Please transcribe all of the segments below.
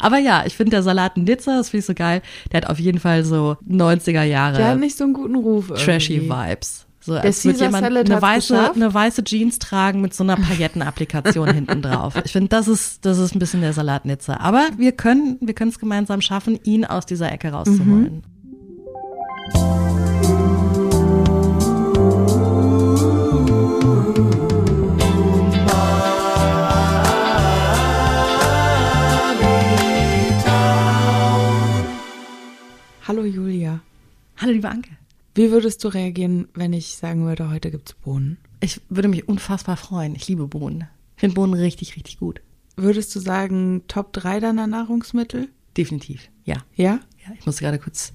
Aber ja, ich finde der Salat Nizza, das finde ich so geil, der hat auf jeden Fall so 90er Jahre. Der hat nicht so einen guten Ruf. Trashy irgendwie. Vibes. So, Der als würde jemand eine weiße, eine weiße Jeans tragen mit so einer Paillettenapplikation hinten drauf. Ich finde, das ist, das ist ein bisschen der Salat Nizza. Aber wir können, wir können es gemeinsam schaffen, ihn aus dieser Ecke rauszuholen. Hallo Julia. Hallo, liebe Anke. Wie würdest du reagieren, wenn ich sagen würde, heute gibt's Bohnen? Ich würde mich unfassbar freuen. Ich liebe Bohnen. Ich finde Bohnen richtig, richtig gut. Würdest du sagen, Top 3 deiner Nahrungsmittel? Definitiv, ja. Ja? Ja, ich musste gerade kurz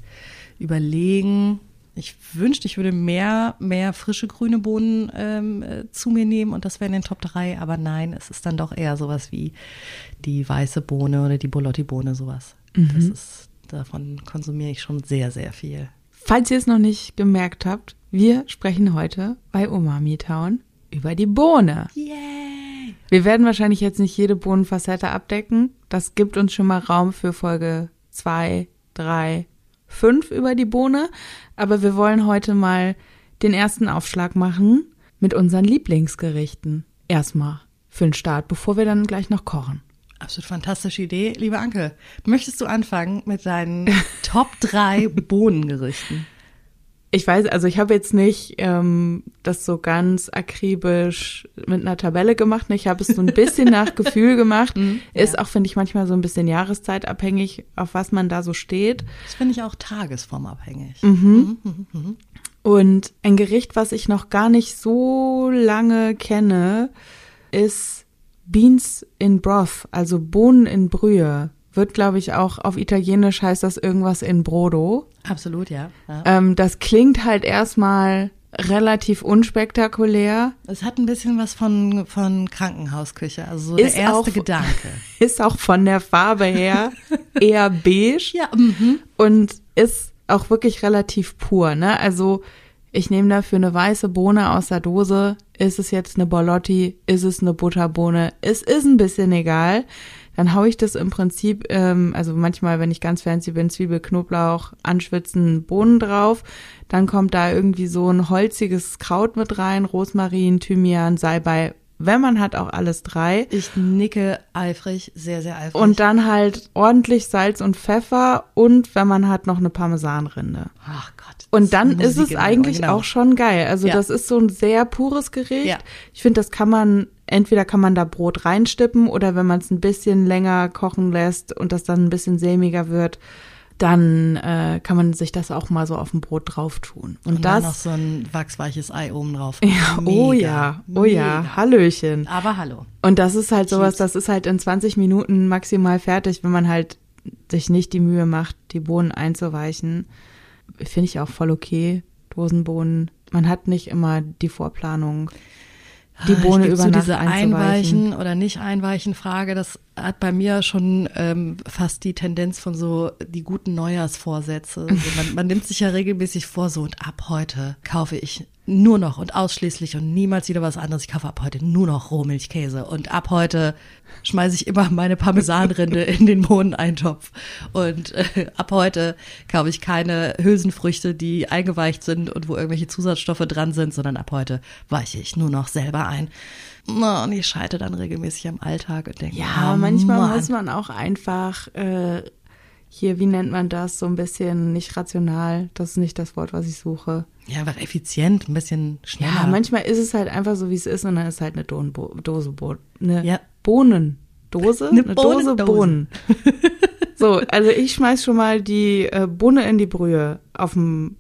überlegen. Ich wünschte, ich würde mehr, mehr frische grüne Bohnen ähm, äh, zu mir nehmen und das wäre in den Top 3, aber nein, es ist dann doch eher sowas wie die weiße Bohne oder die Bolotti-Bohne, sowas. Das ist, davon konsumiere ich schon sehr, sehr viel. Falls ihr es noch nicht gemerkt habt, wir sprechen heute bei Umami Town über die Bohne. Yay! Wir werden wahrscheinlich jetzt nicht jede Bohnenfacette abdecken. Das gibt uns schon mal Raum für Folge 2, 3, 5 über die Bohne. Aber wir wollen heute mal den ersten Aufschlag machen mit unseren Lieblingsgerichten. Erstmal für den Start, bevor wir dann gleich noch kochen. Absolut fantastische Idee. Lieber Anke, möchtest du anfangen mit deinen Top 3 Bohnengerichten? Ich weiß, also ich habe jetzt nicht ähm, das so ganz akribisch mit einer Tabelle gemacht. ne? Ich habe es so ein bisschen nach Gefühl gemacht. Ist auch, finde ich, manchmal so ein bisschen jahreszeitabhängig, auf was man da so steht. Das finde ich auch tagesformabhängig. Und ein Gericht, was ich noch gar nicht so lange kenne, ist Beans in Broth, also Bohnen in Brühe. Wird, glaube ich, auch auf Italienisch heißt das irgendwas in Brodo. Absolut, ja. ja. Ähm, das klingt halt erstmal relativ unspektakulär, Es hat ein bisschen was von, von Krankenhausküche, also so Ist der erste auch- Gedanke. ist auch von der Farbe her eher beige. Ja, mhm. und ist auch wirklich relativ pur, ne? Also ich nehme dafür eine weiße Bohne aus der Dose. Ist es jetzt eine Bolotti? Ist es eine Butterbohne? Es ist ein bisschen egal. Dann hau ich das im Prinzip, ähm, also manchmal, wenn ich ganz fancy bin, Zwiebel, Knoblauch, anschwitzen, Bohnen drauf. Dann kommt da irgendwie so ein holziges Kraut mit rein, Rosmarin, Thymian, Salbei. Wenn man hat, auch alles drei. Ich nicke eifrig, sehr, sehr eifrig. Und dann halt ordentlich Salz und Pfeffer und wenn man hat, noch eine Parmesanrinde. ach Gott. Und dann ist es eigentlich genau. auch schon geil. Also Ja. das ist so ein sehr pures Gericht. Ja. Ich finde, das kann man, entweder kann man da Brot reinstippen oder wenn man es ein bisschen länger kochen lässt und das dann ein bisschen sämiger wird, dann äh, kann man sich das auch mal so auf dem Brot drauf tun. Und, Und dann noch das, so ein wachsweiches Ei oben drauf. ja, oh ja, oh ja, mega. Hallöchen. Aber hallo. Und das ist halt sowas, das ist halt in 20 Minuten maximal fertig, wenn man halt sich nicht die Mühe macht, die Bohnen einzuweichen. Finde ich auch voll okay. Dosenbohnen. Man hat nicht immer die Vorplanung, die Ah, Bohne über Nacht diese einzuweichen. Einweichen oder nicht Einweichen Frage, das hat bei mir schon ähm, fast die Tendenz von so die guten Neujahrsvorsätze. Also man, man nimmt sich ja regelmäßig vor, so und ab heute kaufe ich nur noch und ausschließlich und niemals wieder was anderes. Ich kaufe ab heute nur noch Rohmilchkäse und ab heute schmeiße ich immer meine Parmesanrinde in den Mohneneintopf und äh, ab heute kaufe ich keine Hülsenfrüchte, die eingeweicht sind und wo irgendwelche Zusatzstoffe dran sind, sondern ab heute weiche ich nur noch selber ein. Und ich scheite dann regelmäßig am Alltag und denke, Ja, ah, manchmal Mann. muss man auch einfach äh, hier, wie nennt man das, so ein bisschen nicht rational. Das ist nicht das Wort, was ich suche. Ja, einfach effizient, ein bisschen schneller. Ja, manchmal ist es halt einfach so, wie es ist und dann ist halt eine Dohnenbo Dose Bohnen. Eine Ja. Bohnendose? Eine Eine Dose. Bohnen. so, also ich schmeiß schon mal die äh, Bohne in die Brühe auf dem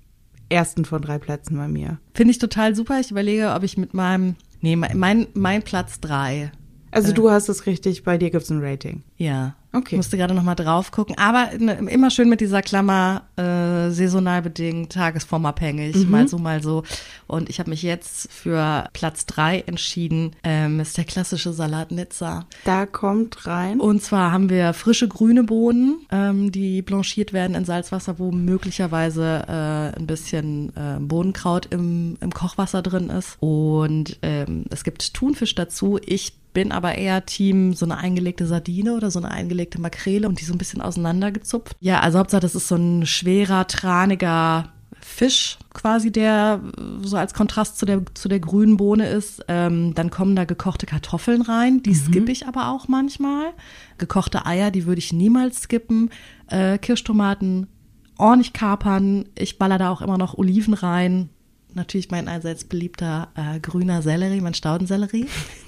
ersten von drei Plätzen bei mir. Finde ich total super. Ich überlege, ob ich mit meinem, nee, mein, mein, Platz drei, Also Äh. du hast es richtig, bei dir gibt's ein Rating. ja. Okay. Musste gerade noch mal drauf gucken. Aber ne, immer schön mit dieser Klammer, äh, saisonal bedingt, tagesformabhängig, Mhm. mal so, mal so. Und ich habe mich jetzt für Platz drei entschieden. Ähm, ist der klassische Salat Nizza. Da kommt rein. Und zwar haben wir frische grüne Bohnen, ähm, die blanchiert werden in Salzwasser, wo möglicherweise äh, ein bisschen äh, Bohnenkraut im, im Kochwasser drin ist. Und ähm, es gibt Thunfisch dazu. Ich bin aber eher Team so eine eingelegte Sardine oder so eine eingelegte Makrele und die so ein bisschen auseinandergezupft. Ja, also Hauptsache, das ist so ein schwerer, traniger Fisch quasi, der so als Kontrast zu der, zu der grünen Bohne ist. Ähm, dann kommen da gekochte Kartoffeln rein, die mhm. skippe ich aber auch manchmal. Gekochte Eier, die würde ich niemals skippen. Äh, Kirschtomaten, ordentlich kapern. Ich baller da auch immer noch Oliven rein. Natürlich mein allseits beliebter äh, grüner Sellerie, mein Staudensellerie.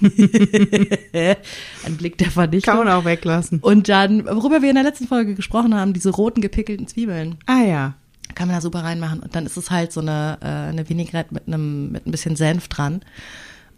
Ein Blick der Vernichtung. Kann man auch weglassen. Und dann, worüber wir in der letzten Folge gesprochen haben, diese roten gepickelten Zwiebeln. Ah ja. Kann man da super reinmachen. Und dann ist es halt so eine, äh, eine Vinaigrette mit einem, mit ein bisschen Senf dran.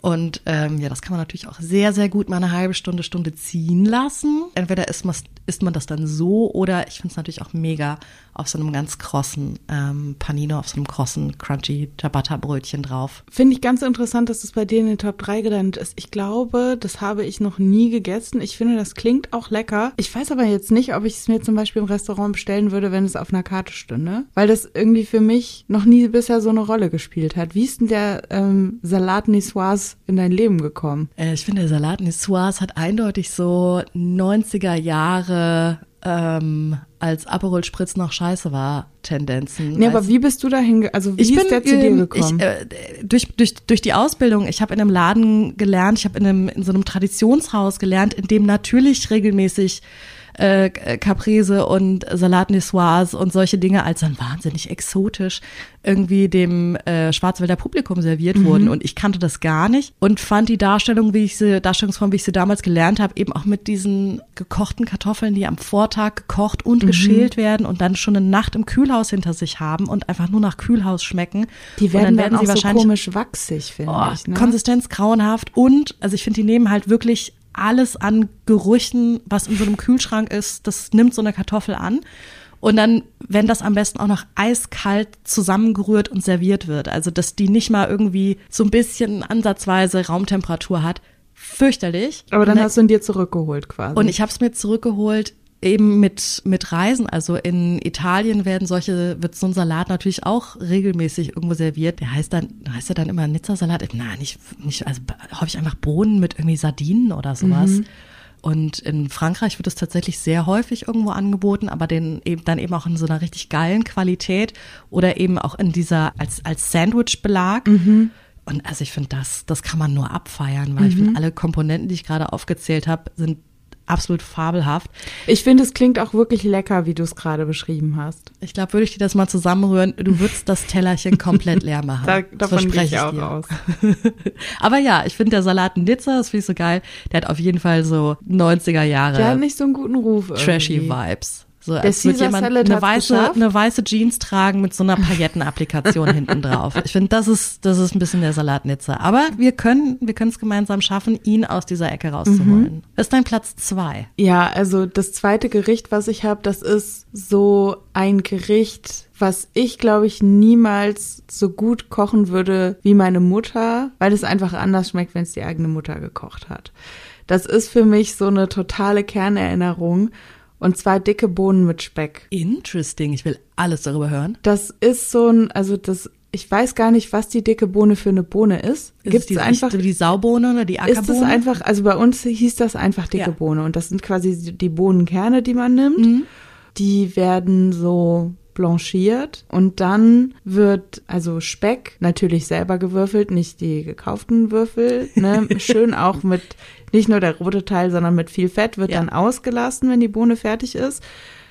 Und ähm, ja, das kann man natürlich auch sehr, sehr gut mal eine halbe Stunde, Stunde ziehen lassen. Entweder isst man, isst man das dann so oder ich finde es natürlich auch mega auf so einem ganz krossen ähm, Panino, auf so einem krossen, crunchy Ciabatta-Brötchen drauf. Finde ich ganz interessant, dass das bei dir in den Top 3 gelandet ist. Ich glaube, das habe ich noch nie gegessen. Ich finde, das klingt auch lecker. Ich weiß aber jetzt nicht, ob ich es mir zum Beispiel im Restaurant bestellen würde, wenn es auf einer Karte stünde. Weil das irgendwie für mich noch nie bisher so eine Rolle gespielt hat. Wie ist denn der ähm, Salat Niçoise in dein Leben gekommen? Äh, ich finde, der Salat Niçoise hat eindeutig so 90er Jahre ähm, als Aperol Spritz noch scheiße war, Tendenzen. Nee, aber wie bist du dahin, also wie ich ist bin, der zu dir gekommen? Ich, äh, durch, durch, durch die Ausbildung, ich habe in einem Laden gelernt, ich habe in, einem, in so einem Traditionshaus gelernt, in dem natürlich regelmäßig äh, Caprese und Salat Niçoise und solche Dinge als dann wahnsinnig exotisch irgendwie dem äh, Schwarzwälder Publikum serviert mhm. wurden. Und ich kannte das gar nicht und fand die Darstellung, wie ich sie, Darstellungsform, wie ich sie damals gelernt habe, eben auch mit diesen gekochten Kartoffeln, die am Vortag gekocht und mhm. geschält werden und dann schon eine Nacht im Kühlhaus hinter sich haben und einfach nur nach Kühlhaus schmecken. Die werden, dann werden dann sie wahrscheinlich so komisch wachsig, finde oh, ich. Ne? Konsistenz grauenhaft und, also ich finde, die nehmen halt wirklich alles an Gerüchen, was in so einem Kühlschrank ist, das nimmt so eine Kartoffel an. Und dann, wenn das am besten auch noch eiskalt zusammengerührt und serviert wird, also dass die nicht mal irgendwie so ein bisschen ansatzweise Raumtemperatur hat, fürchterlich. Aber dann, dann hast du ihn dir zurückgeholt quasi. Und ich habe es mir zurückgeholt eben mit, mit Reisen, also in Italien werden solche, wird so ein Salat natürlich auch regelmäßig irgendwo serviert. Der heißt dann, heißt er dann immer Nizza-Salat? Nein, nicht, nicht, also habe ich einfach Bohnen mit irgendwie Sardinen oder sowas. Mhm. Und in Frankreich wird es tatsächlich sehr häufig irgendwo angeboten, aber den eben dann eben auch in so einer richtig geilen Qualität oder eben auch in dieser als als Sandwich-Belag. Mhm. Und also ich finde das, das kann man nur abfeiern, weil mhm. ich finde alle Komponenten, die ich gerade aufgezählt habe, sind absolut fabelhaft. Ich finde, es klingt auch wirklich lecker, wie du es gerade beschrieben hast. Ich glaube, würde ich dir das mal zusammenrühren, du würdest das Tellerchen komplett leer machen. da, davon gehe ich auch dir. aus. Aber ja, ich finde der Salat Nizza, das finde ich so geil, der hat auf jeden Fall so 90er Jahre. Der hat nicht so einen guten Ruf. Trashy irgendwie. Vibes. So, als würde jemand eine weiße, eine weiße Jeans tragen mit so einer Paillettenapplikation hinten drauf. Ich finde, das ist, das ist ein bisschen der Salatnitzer. Aber wir können, wir können es gemeinsam schaffen, ihn aus dieser Ecke rauszuholen. Mhm. Ist dein Platz zwei? Ja, also das zweite Gericht, was ich habe, das ist so ein Gericht, was ich glaube ich niemals so gut kochen würde wie meine Mutter, weil es einfach anders schmeckt, wenn es die eigene Mutter gekocht hat. Das ist für mich so eine totale Kernerinnerung und zwar dicke Bohnen mit Speck. Interesting. Ich will alles darüber hören. Das ist so ein, also das, ich weiß gar nicht, was die dicke Bohne für eine Bohne ist. ist Gibt es einfach die Saubohne oder die Ackerbohne? Ist es einfach, also bei uns hieß das einfach dicke ja. Bohne und das sind quasi die Bohnenkerne, die man nimmt. Mhm. Die werden so blanchiert und dann wird also Speck natürlich selber gewürfelt, nicht die gekauften Würfel, ne? schön auch mit nicht nur der rote Teil, sondern mit viel Fett wird ja. dann ausgelassen, wenn die Bohne fertig ist.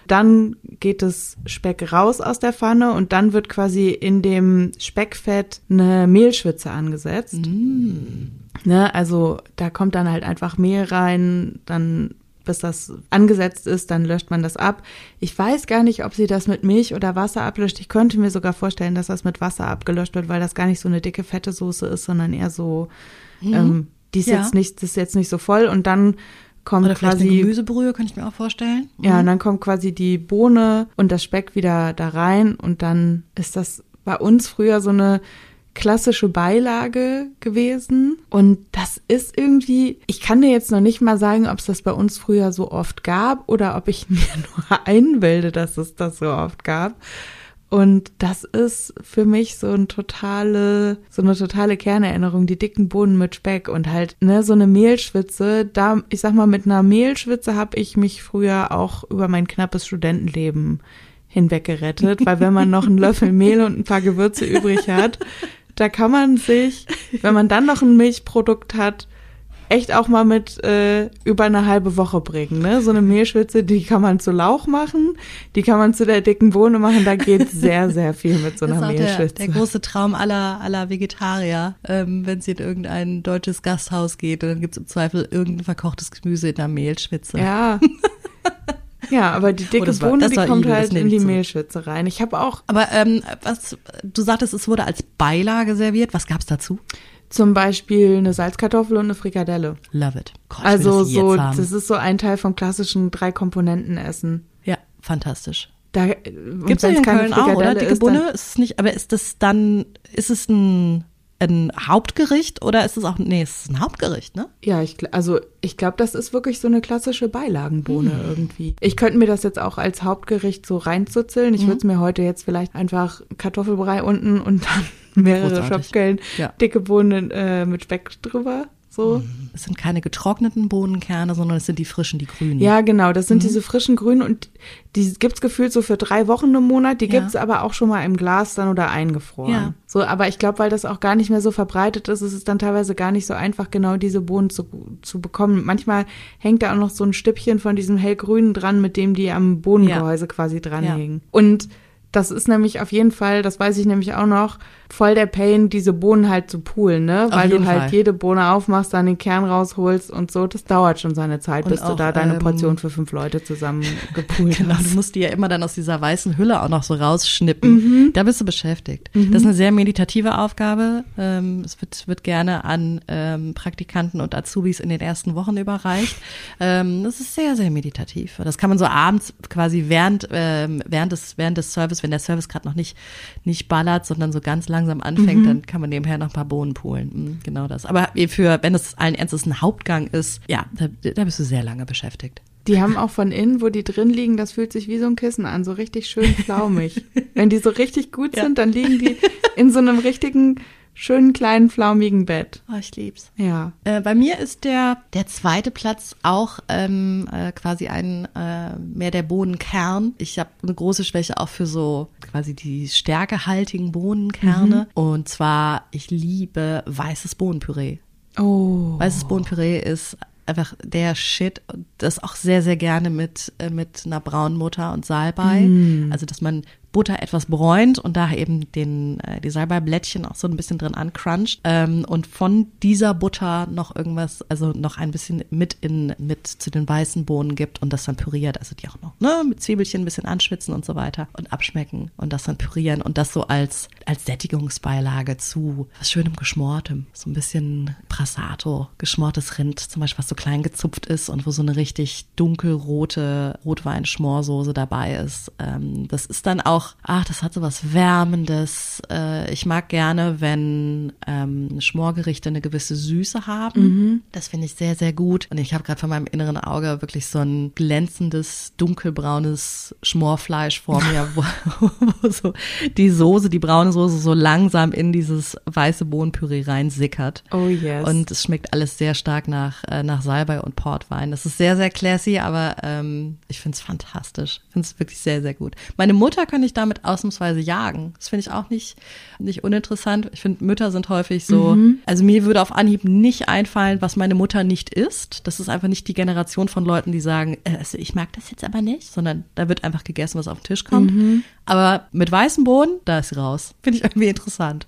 Dann geht das Speck raus aus der Pfanne und dann wird quasi in dem Speckfett eine Mehlschwitze angesetzt. Mm. Ne, also da kommt dann halt einfach Mehl rein, dann bis das angesetzt ist, dann löscht man das ab. Ich weiß gar nicht, ob sie das mit Milch oder Wasser ablöscht. Ich könnte mir sogar vorstellen, dass das mit Wasser abgelöscht wird, weil das gar nicht so eine dicke, fette Soße ist, sondern eher so, mhm. ähm, die ist ja. jetzt nicht, das ist jetzt nicht so voll und dann kommt Oder quasi eine Gemüsebrühe, könnte ich mir auch vorstellen. Mhm. Ja, und dann kommt quasi die Bohne und das Speck wieder da rein und dann ist das bei uns früher so eine klassische Beilage gewesen. Und das ist irgendwie, ich kann dir jetzt noch nicht mal sagen, ob es das bei uns früher so oft gab oder ob ich mir nur einbilde, dass es das so oft gab. Und das ist für mich so ein totale, so eine totale Kernerinnerung, die dicken Bohnen mit Speck und halt, ne, so eine Mehlschwitze. Da, ich sag mal, mit einer Mehlschwitze habe ich mich früher auch über mein knappes Studentenleben hinweggerettet, weil wenn man noch einen Löffel Mehl und ein paar Gewürze übrig hat, da kann man sich, wenn man dann noch ein Milchprodukt hat, echt auch mal mit äh, über eine halbe Woche bringen. Ne? So eine Mehlschwitze, die kann man zu Lauch machen, die kann man zu der dicken Bohne machen. Da geht sehr, sehr viel mit so einer das ist Mehlschwitze. Der, der große Traum aller, aller Vegetarier, ähm, wenn sie in irgendein deutsches Gasthaus geht und dann gibt's im Zweifel irgendein verkochtes Gemüse in der Mehlschwitze. Ja. Ja, aber die dicke das war- Bohne, die kommt Igel, halt in die zurück. Mehlschwitze rein. Ich habe auch Aber ähm, was du sagtest, es wurde als Beilage serviert. Was gab's dazu? zum Beispiel eine Salzkartoffel und eine Frikadelle. Love it. Gott, Also das so, das ist so ein Teil vom klassischen Drei-Komponenten-Essen. ja, fantastisch. Da, Gibt's ja in Köln auch, oder? Dicke ist, Bunne ist es nicht, aber ist das dann, ist es ein, ein Hauptgericht oder ist es auch, nee, es ist ein Hauptgericht, ne? Ja, ich, also ich glaube, das ist wirklich so eine klassische Beilagenbohne Hm. irgendwie. Ich könnte mir das jetzt auch als Hauptgericht so reinzuzeln. Ich Mhm. würde es mir heute jetzt vielleicht einfach Kartoffelbrei unten und dann mehrere. Schöpfkellen, Ja. dicke Bohnen äh, mit Speck drüber. So. Es sind keine getrockneten Bohnenkerne, sondern es sind die frischen, die grünen. Ja, genau. Das Mhm. sind diese frischen Grünen und die gibt's gefühlt so für drei Wochen im Monat. Die Ja. gibt's aber auch schon mal im Glas dann oder eingefroren. Ja. So, aber ich glaube, weil das auch gar nicht mehr so verbreitet ist, ist es dann teilweise gar nicht so einfach, genau diese Bohnen zu, zu bekommen. Manchmal hängt da auch noch so ein Stückchen von diesem hellgrünen dran, mit dem die am Bohnengehäuse quasi dranhängen. Und das ist nämlich auf jeden Fall, das weiß ich nämlich auch noch, voll der Pain, diese Bohnen halt zu poolen, ne? Weil du halt Fall. jede Bohne aufmachst, dann den Kern rausholst und so. Das dauert schon seine Zeit, Und bis du auch, da deine ähm, Portion für fünf Leute zusammen gepoolt Genau, hast. du musst die ja immer dann aus dieser weißen Hülle auch noch so Mhm. rausschnippen. Da bist du beschäftigt. Das ist eine sehr meditative Aufgabe. Ähm, es wird, wird gerne an ähm, Praktikanten und Azubis in den ersten Wochen überreicht. Ähm, das ist sehr, sehr meditativ. Das kann man so abends quasi während, ähm, während des, während des Service, wenn der Service gerade noch nicht, nicht ballert, sondern so ganz langsam anfängt, Mhm. dann kann man nebenher noch ein paar Bohnen poolen. Mhm, Genau das. Aber für, wenn es allen Ernstes ein Hauptgang ist, ja, da, da bist du sehr lange beschäftigt. Die haben auch von innen, wo die drin liegen, das fühlt sich wie so ein Kissen an, so richtig schön flaumig. Wenn die so richtig gut Ja. sind, dann liegen die in so einem richtigen, schönen, kleinen, flaumigen Bett. Oh, ich lieb's. Ja. Äh, bei mir ist der, der zweite Platz auch ähm, äh, quasi ein äh, mehr der Bohnenkern. Ich habe eine große Schwäche auch für so quasi die stärkehaltigen Bohnenkerne. Und zwar, ich liebe weißes Bohnenpüree. Oh. Weißes Bohnenpüree ist einfach der Shit. Das auch sehr, sehr gerne mit, äh, mit einer braunen Butter und Salbei. Also, dass man Butter etwas bräunt und da eben den, äh, die Salbeiblättchen auch so ein bisschen drin ancruncht. Ähm, und von dieser Butter noch irgendwas, also noch ein bisschen mit in, mit zu den weißen Bohnen gibt und das dann püriert. Also die auch noch, ne, mit Zwiebelchen ein bisschen anschwitzen und so weiter und abschmecken und das dann pürieren und das so als, als Sättigungsbeilage zu was schönem Geschmortem. So ein bisschen Prassato, geschmortes Rind, zum Beispiel, was so klein gezupft ist und wo so eine richtig dunkelrote Rotweinschmorsoße dabei ist. Ähm, das ist dann auch, ach, das hat so was Wärmendes. Äh, ich mag gerne, wenn ähm, Schmorgerichte eine gewisse Süße haben. Das finde ich sehr, sehr gut. Und ich habe gerade vor meinem inneren Auge wirklich so ein glänzendes, dunkelbraunes Schmorfleisch vor mir, wo, wo so die Soße, die braune Soße so langsam in dieses weiße Bohnenpüree reinsickert. Oh yes. Und es schmeckt alles sehr stark nach, äh, nach Salbei und Portwein. Das ist sehr, sehr classy, aber ähm, ich finde es fantastisch. Ich finde es wirklich sehr, sehr gut. Meine Mutter könnte ich damit ausnahmsweise jagen. Das finde ich auch nicht, nicht uninteressant. Ich finde, Mütter sind häufig so, also mir würde auf Anhieb nicht einfallen, was meine Mutter nicht isst. Das ist einfach nicht die Generation von Leuten, die sagen, äh, also ich mag das jetzt aber nicht, sondern da wird einfach gegessen, was auf den Tisch kommt. Aber mit weißem Boden, da ist sie raus. Finde ich irgendwie interessant.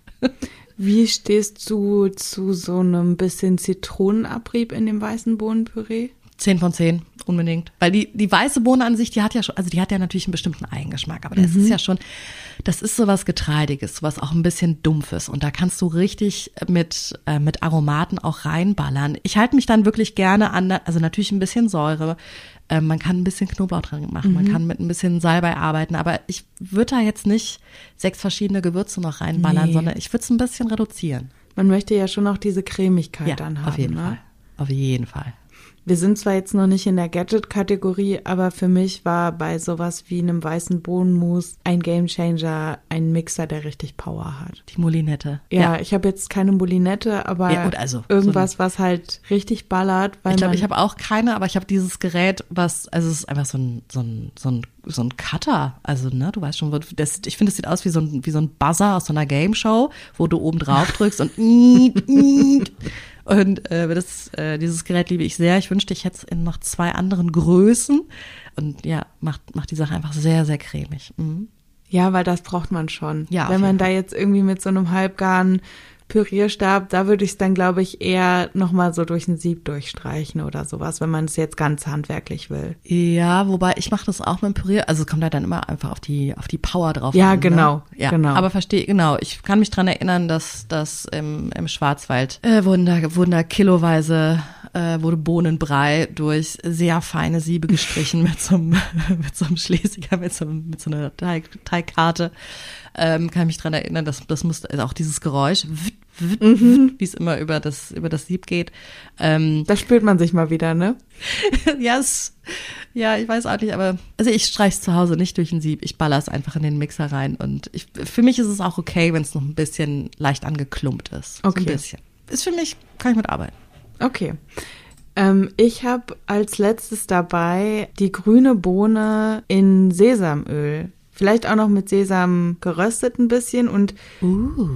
Wie stehst du zu so einem bisschen Zitronenabrieb in dem weißen Bohnenpüree? Zehn von zehn, unbedingt. Weil die, die weiße Bohne an sich, die hat ja schon, also die hat ja natürlich einen bestimmten Eigengeschmack, aber das ist ja schon, das ist sowas Getreidiges, sowas auch ein bisschen Dumpfes. Und da kannst du richtig mit, äh, mit Aromaten auch reinballern. Ich halte mich dann wirklich gerne an, also natürlich ein bisschen Säure. Äh, man kann ein bisschen Knoblauch dran machen, man kann mit ein bisschen Salbei arbeiten, aber ich würde da jetzt nicht sechs verschiedene Gewürze noch reinballern, Nee. sondern ich würde es ein bisschen reduzieren. Man möchte ja schon auch diese Cremigkeit Ja, dann haben. auf jeden ne? Fall. Auf jeden Fall. Wir sind zwar jetzt noch nicht in der Gadget-Kategorie, aber für mich war bei sowas wie einem weißen Bohnenmus ein Gamechanger ein Mixer, der richtig Power hat. Die Molinette. Ja, ich habe jetzt keine Molinette, aber Ja, also, irgendwas, was halt richtig ballert, Ich glaube, ich habe auch keine, aber ich habe dieses Gerät, was, also es ist einfach so ein, so ein, so ein, so ein Cutter. Also, ne, du weißt schon, das, ich finde, es sieht aus wie so ein, wie so ein Buzzer aus so einer Game Show, wo du oben drauf drückst und und äh, das, äh, dieses Gerät liebe ich sehr. Ich wünschte, ich hätte es in noch zwei anderen Größen. Und ja, macht, macht die Sache einfach sehr, sehr cremig. Mhm. Ja, weil das braucht man schon. Ja, Wenn man jeden da jetzt irgendwie mit so einem halbgaren Pürierstab, da würde ich es dann, glaube ich, eher nochmal so durch ein Sieb durchstreichen oder sowas, wenn man es jetzt ganz handwerklich will. Ja, wobei ich mache das auch mit dem Pürier. Also es kommt halt dann immer einfach auf die auf die Power drauf Ja, an. genau, Ne? Ja, genau. Aber verstehe, genau. Ich kann mich dran erinnern, dass dass im, im Schwarzwald äh, wurden da wurden da kiloweise äh, wurde Bohnenbrei durch sehr feine Siebe gestrichen mit so einem mit so einem Schlesiger mit so mit so einer Teig, Teigkarte. Ähm, kann mich dran erinnern, dass das muss also auch dieses Geräusch, Mhm. wie es immer über das über das Sieb geht. Ähm, Da spürt man sich mal wieder, ne? ja, es, ja, ich weiß auch nicht, aber also ich streich's zu Hause nicht durch ein Sieb. Ich baller es einfach in den Mixer rein und ich, für mich ist es auch okay, wenn es noch ein bisschen leicht angeklumpt ist. So Okay. ein bisschen. Ist für mich, kann ich mitarbeiten. Okay. Ähm, ich habe als letztes dabei die grüne Bohne in Sesamöl. Vielleicht auch noch mit Sesam geröstet ein bisschen und Uh.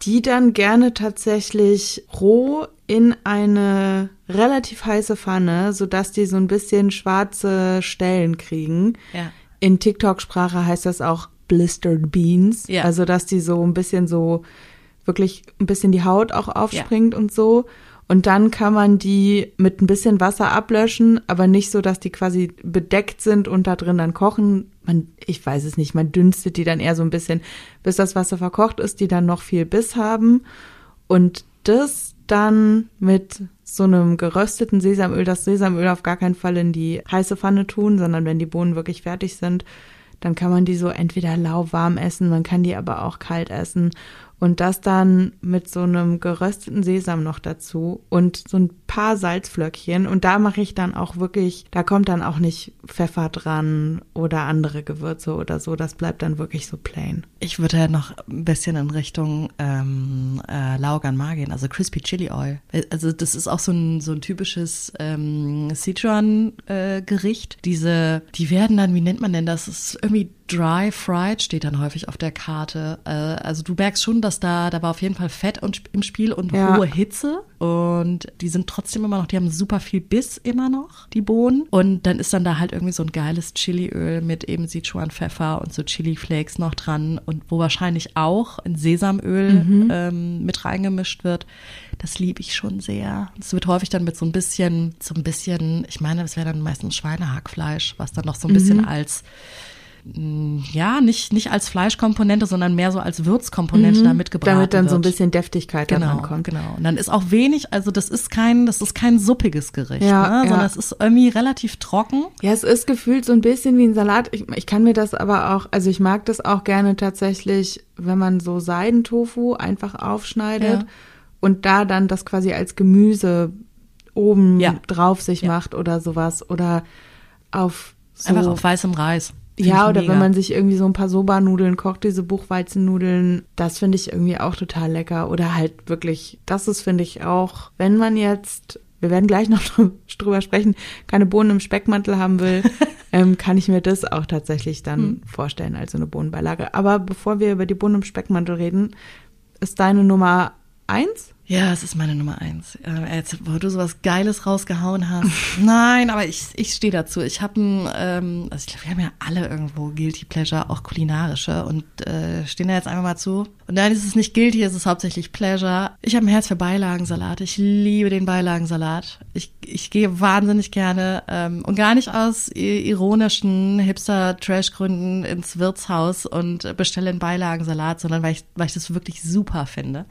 die dann gerne tatsächlich roh in eine relativ heiße Pfanne, sodass die so ein bisschen schwarze Stellen kriegen. Ja. In TikTok-Sprache heißt das auch Blistered Beans. Ja. Also, dass die so ein bisschen so wirklich ein bisschen die Haut auch aufspringt und so. Und dann kann man die mit ein bisschen Wasser ablöschen, aber nicht so, dass die quasi bedeckt sind und da drin dann kochen. Man, ich weiß es nicht, man dünstet die dann eher so ein bisschen, bis das Wasser verkocht ist, die dann noch viel Biss haben. Und das dann mit so einem gerösteten Sesamöl, das Sesamöl auf gar keinen Fall in die heiße Pfanne tun, sondern wenn die Bohnen wirklich fertig sind, dann kann man die so entweder lauwarm essen, man kann die aber auch kalt essen. Und das dann mit so einem gerösteten Sesam noch dazu und so ein paar Salzflöckchen. Und da mache ich dann auch wirklich, da kommt dann auch nicht Pfeffer dran oder andere Gewürze oder so. Das bleibt dann wirklich so plain. Ich würde ja noch ein bisschen in Richtung ähm, äh, Laugan Ma gehen, also Crispy Chili Oil. Also das ist auch so ein, so ein typisches ähm, Sichuan-Gericht. Diese, die werden dann, wie nennt man denn das? Das ist irgendwie dry fried, steht dann häufig auf der Karte. Äh, also du merkst schon, dass da, da war auf jeden Fall Fett im Spiel und Ja. hohe Hitze. Und die sind trotzdem immer noch, die haben super viel Biss immer noch, die Bohnen. Und dann ist dann da halt irgendwie so ein geiles Chiliöl mit eben Sichuan-Pfeffer und so Chili-Flakes noch dran und wo wahrscheinlich auch ein Sesamöl ähm, mit reingemischt wird. Das liebe ich schon sehr. Es wird häufig dann mit so ein bisschen, so ein bisschen, ich meine, es wäre dann meistens Schweinehackfleisch, was dann noch so ein bisschen als ja, nicht, nicht als Fleischkomponente, sondern mehr so als Würzkomponente da mitgebraten Mhm. Damit dann so ein wird. bisschen Deftigkeit Genau, ankommt. genau. Und dann ist auch wenig, also das ist kein, das ist kein suppiges Gericht, Ja, ne? ja. sondern es ist irgendwie relativ trocken. Ja, es ist gefühlt so ein bisschen wie ein Salat. Ich, ich kann mir das aber auch, also ich mag das auch gerne tatsächlich, wenn man so Seidentofu einfach aufschneidet Ja. und da dann das quasi als Gemüse oben drauf sich macht oder sowas oder auf so, Einfach auf weißem Reis. Ja, oder mega. wenn man sich irgendwie so ein paar Soba-Nudeln kocht, diese Buchweizennudeln, das finde ich irgendwie auch total lecker. Oder halt wirklich, das ist, finde ich auch, wenn man jetzt, wir werden gleich noch drüber sprechen, keine Bohnen im Speckmantel haben will, ähm, kann ich mir das auch tatsächlich dann Hm. vorstellen, also eine Bohnenbeilage. Aber bevor wir über die Bohnen im Speckmantel reden, ist deine Nummer eins? Ja, es ist meine Nummer eins. Äh, jetzt, wo du sowas Geiles rausgehauen hast. Nein, aber ich, ich stehe dazu. Ich habe ein, ähm, also ich glaube, wir haben ja alle irgendwo Guilty Pleasure, auch kulinarische und äh, stehen da jetzt einfach mal zu. Und ist es nicht Guilty, es ist hauptsächlich Pleasure. Ich habe ein Herz für Beilagensalat. Ich liebe den Beilagensalat. Ich, ich gehe wahnsinnig gerne ähm, und gar nicht aus ironischen Hipster-Trash-Gründen ins Wirtshaus und bestelle einen Beilagensalat, sondern weil ich, weil ich das wirklich super finde.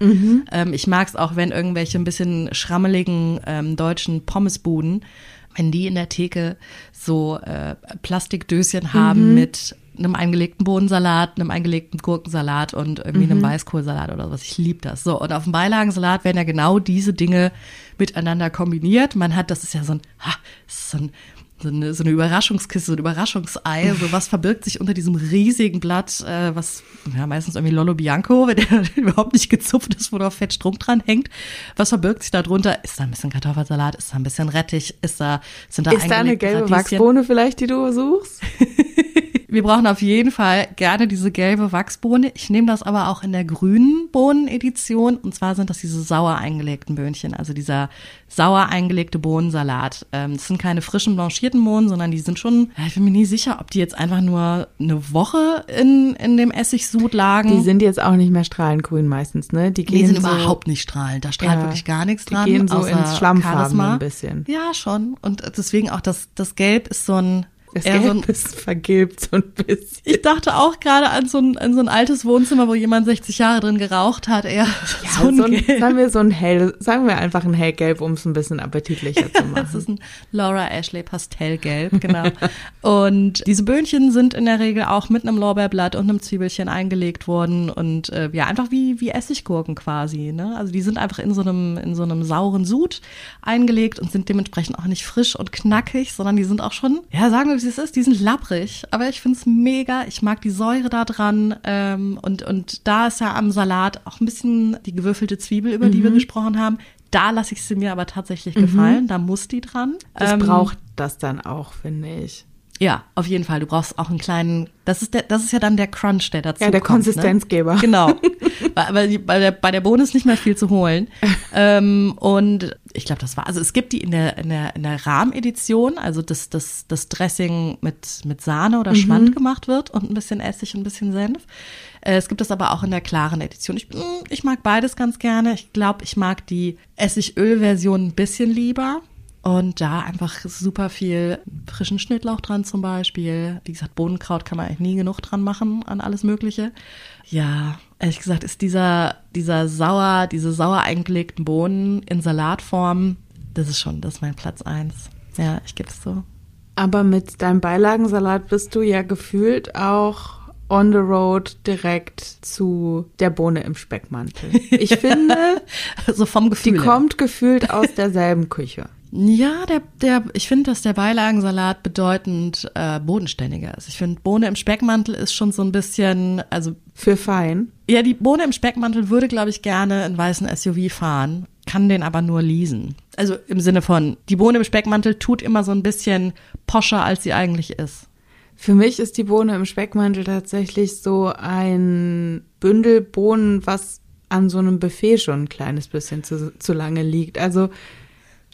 Ähm, ich mag es auch, wenn irgendwelche ein bisschen schrammeligen ähm, deutschen Pommesbuden wenn die in der Theke so äh, Plastikdöschen haben mit einem eingelegten Bohnensalat, einem eingelegten Gurkensalat und irgendwie einem Weißkohlsalat oder sowas. Ich liebe das. So, und auf dem Beilagensalat werden ja genau diese Dinge miteinander kombiniert. Man hat, das ist ja so ein, ha, so ein so eine, so eine Überraschungskiste, so ein Überraschungsei, so was verbirgt sich unter diesem riesigen Blatt, äh, was ja meistens irgendwie Lollo Bianco, wenn der überhaupt nicht gezupft ist, wo noch fett Strunk dran hängt. Was verbirgt sich da drunter? Ist da ein bisschen Kartoffelsalat? Ist da ein bisschen Rettich? Ist da, sind da Ist da eine gelbe Radieschen? Wachsbohne vielleicht, die du suchst? Wir brauchen auf jeden Fall gerne diese gelbe Wachsbohne. Ich nehme das aber auch in der grünen Bohnenedition. Und zwar sind das diese sauer eingelegten Böhnchen, also dieser sauer eingelegte Bohnensalat. Ähm, das sind keine frischen blanchierten Bohnen, sondern die sind schon, ich bin mir nie sicher, ob die jetzt einfach nur eine Woche in, in dem Essigsud lagen. Die sind jetzt auch nicht mehr strahlend meistens, ne? Die Die gehen sind so, überhaupt nicht strahlend. Da strahlt Ja, wirklich gar nichts die dran. gehen so ins Schlammfarben ein bisschen. Ja, schon. Und deswegen auch das, das Gelb ist so ein, Das eher so ein vergilbt so ein bisschen. Ich dachte auch gerade an so ein, an so ein altes Wohnzimmer, wo jemand 60 Jahre drin geraucht hat. Eher so ein, so ein, sagen wir so ein hell, sagen wir einfach ein hellgelb, um es ein bisschen appetitlicher zu Das machen. ist ein Laura Ashley Pastellgelb, genau. und diese Böhnchen sind in der Regel auch mit einem Lorbeerblatt und einem Zwiebelchen eingelegt worden und äh, ja, einfach wie, wie Essiggurken quasi. Ne? Also die sind einfach in so einem, in so einem sauren Sud eingelegt und sind dementsprechend auch nicht frisch und knackig, sondern die sind auch schon, ja, sagen wir, wie es ist, die sind labbrig. Aber ich find's mega. Ich mag die Säure da dran. Ähm, und, und da ist ja am Salat auch ein bisschen die gewürfelte Zwiebel, über Mhm. die wir gesprochen haben. Da lasse ich sie mir aber tatsächlich gefallen. Da muss die dran. Das Ähm, braucht das dann auch, finde ich. ja, auf jeden Fall. Du brauchst auch einen kleinen. Das ist der, das ist ja dann der Crunch, der dazu Ja, der kommt, Konsistenzgeber. Ne? Genau. weil, weil bei der bei der Bohne ist nicht mehr viel zu holen. ähm, und ich glaube, das war. Also es gibt die in der in der in der Rahmedition, also das das das Dressing mit mit Sahne oder Schwand gemacht wird und ein bisschen Essig und ein bisschen Senf. Äh, Es gibt das aber auch in der klaren Edition. Ich, mm, ich mag beides ganz gerne. Ich glaube, ich mag die Essigöl-Version ein bisschen lieber. Und da einfach super viel frischen Schnittlauch dran zum Beispiel. Wie gesagt, Bohnenkraut kann man eigentlich nie genug dran machen an alles Mögliche. Ja, ehrlich gesagt ist dieser, dieser sauer, diese sauer eingelegten Bohnen in Salatform, das ist schon, das ist mein Platz eins. Ja, ich gebe es so. Aber mit deinem Beilagensalat bist du ja gefühlt auch on the road direkt zu der Bohne im Speckmantel. Ich finde, So vom die Gefühl. her. kommt gefühlt aus derselben Küche. Ja, der, der, ich finde, dass der Beilagensalat bedeutend äh, bodenständiger ist. Ich finde, Bohne im Speckmantel ist schon so ein bisschen, also Für fein. Ja, die Bohne im Speckmantel würde, glaube ich, gerne einen weißen SUV fahren, kann den aber nur leasen. Also im Sinne von, die Bohne im Speckmantel tut immer so ein bisschen poscher, als sie eigentlich ist. Für mich ist die Bohne im Speckmantel tatsächlich so ein Bündel Bohnen, was an so einem Buffet schon ein kleines bisschen zu, zu lange liegt. Also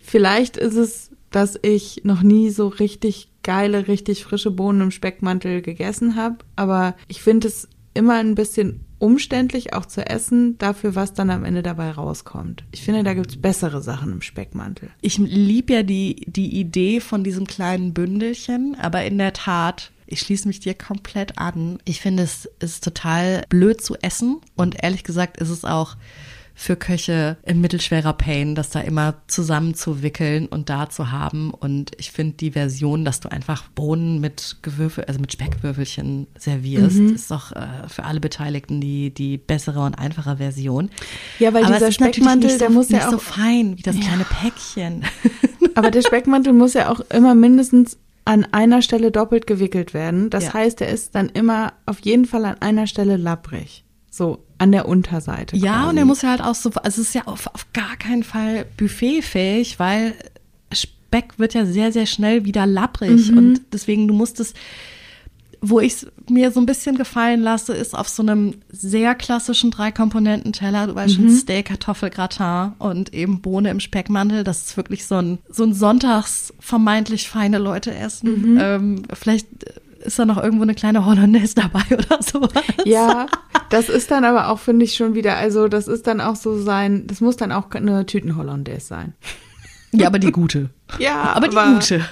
vielleicht ist es, dass ich noch nie so richtig geile, richtig frische Bohnen im Speckmantel gegessen habe, aber ich finde es immer ein bisschen umständlich auch zu essen, dafür, was dann am Ende dabei rauskommt. Ich finde, da gibt's bessere Sachen im Speckmantel. Ich lieb ja die, die Idee von diesem kleinen Bündelchen, aber in der Tat, ich schließe mich dir komplett an. Ich finde, es ist total blöd zu essen und ehrlich gesagt ist es auch für Köche ein mittelschwerer Pain, das da immer zusammenzuwickeln und da zu haben. Und ich finde die Version, dass du einfach Bohnen mit Gewürfel, also mit Speckwürfelchen servierst, ist doch äh, für alle Beteiligten die, die bessere und einfache Version. Ja, weil Aber dieser Speckmantel, nicht der so, muss ja nicht so auch fein wie das kleine Päckchen. Aber der Speckmantel muss ja auch immer mindestens an einer Stelle doppelt gewickelt werden. Das Ja. heißt, er ist dann immer auf jeden Fall an einer Stelle labbrig. So, an der Unterseite. Ja, quasi. und er muss ja halt auch so, also es ist ja auf, auf gar keinen Fall buffetfähig, weil Speck wird ja sehr, sehr schnell wieder labbrig Mhm. und deswegen, du musst es, wo ich es mir so ein bisschen gefallen lasse, ist auf so einem sehr klassischen Drei-Komponenten-Teller, du weißt schon, Mhm. Steak, Kartoffel, Gratin und eben Bohne im Speckmantel. Das ist wirklich so ein, so ein sonntags vermeintlich feine Leute essen. Mhm. Ähm, vielleicht ist da noch irgendwo eine kleine Hollandaise dabei oder sowas. Ja, das ist dann aber auch, finde ich, schon wieder, also das ist dann auch so sein, das muss dann auch eine Tütenhollandaise sein. Ja, aber die gute. Ja, Aber die gute.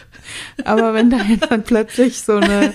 Aber wenn da jetzt dann plötzlich so eine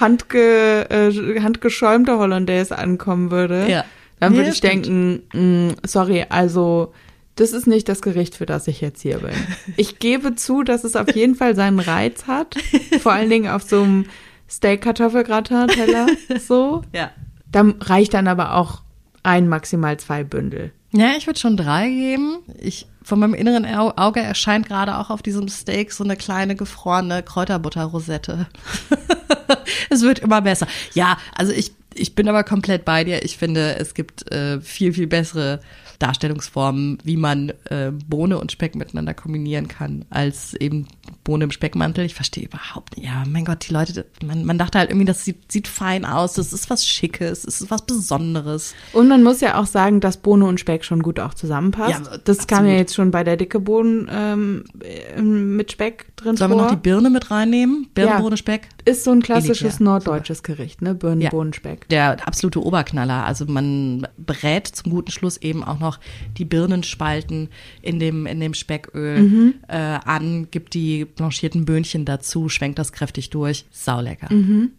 handge, äh, handgeschäumte Hollandaise ankommen würde, Ja. dann Ja, würde ich stimmt. denken, mh, sorry, also das ist nicht das Gericht, für das ich jetzt hier bin. Ich gebe zu, dass es auf jeden Fall seinen Reiz hat. Vor allen Dingen auf so einem Steak-Kartoffelgratin-Teller. So. Ja. Da reicht dann aber auch ein, maximal zwei Bündel. Ja, ich würde schon drei geben. Ich, von meinem inneren Au- Auge erscheint gerade auch auf diesem Steak so eine kleine gefrorene Kräuterbutterrosette. es wird immer besser. Ja, also ich, ich bin aber komplett bei dir. Ich finde, es gibt äh, viel, viel bessere Darstellungsformen, wie man äh, Bohne und Speck miteinander kombinieren kann, als eben Bohne im Speckmantel. Ich verstehe überhaupt nicht. Ja, mein Gott, die Leute, man, man dachte halt irgendwie, das sieht, sieht fein aus, das ist was Schickes, das ist was Besonderes. Und man muss ja auch sagen, dass Bohne und Speck schon gut auch zusammenpasst. Ja, das kam ja jetzt schon bei der dicke Bohnen ähm, äh, mit Speck drin Sollen wir vor. noch die Birne mit reinnehmen? Birnenbohne, Speck? Ist so ein klassisches Elitär. norddeutsches Gericht, ne? Birnen, Ja. Bohnen, Speck. Der absolute Oberknaller. Also man brät zum guten Schluss eben auch noch die Birnenspalten in dem, in dem Specköl äh, an, gibt die blanchierten Böhnchen dazu, schwenkt das kräftig durch. Saulecker.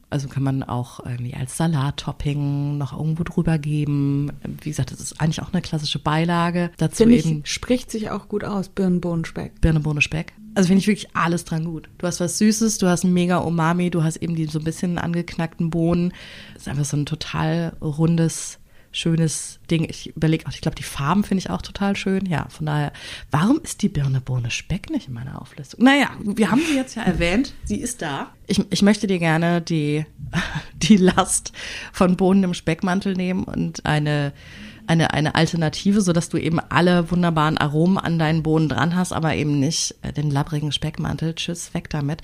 Also kann man auch irgendwie als Salattopping noch irgendwo drüber geben. Wie gesagt, das ist eigentlich auch eine klassische Beilage. Dazu Finde eben ich, spricht sich auch gut aus, Birnen, Bohnen, Also finde ich wirklich alles dran gut. Du hast was Süßes, du hast ein mega Umami, du hast eben die so ein bisschen angeknackten Bohnen. Das ist einfach so ein total rundes, schönes Ding. Ich überlege auch, ich glaube, die Farben finde ich auch total schön. Ja, von daher, warum ist die Birne, Bohne, Speck nicht in meiner Auflistung? Naja, wir haben sie jetzt ja erwähnt. Sie ist da. Ich, ich möchte dir gerne die, die Last von Bohnen im Speckmantel nehmen und eine eine, eine Alternative, sodass du eben alle wunderbaren Aromen an deinen Bohnen dran hast, aber eben nicht äh, den labbrigen Speckmantel. Tschüss, weg damit.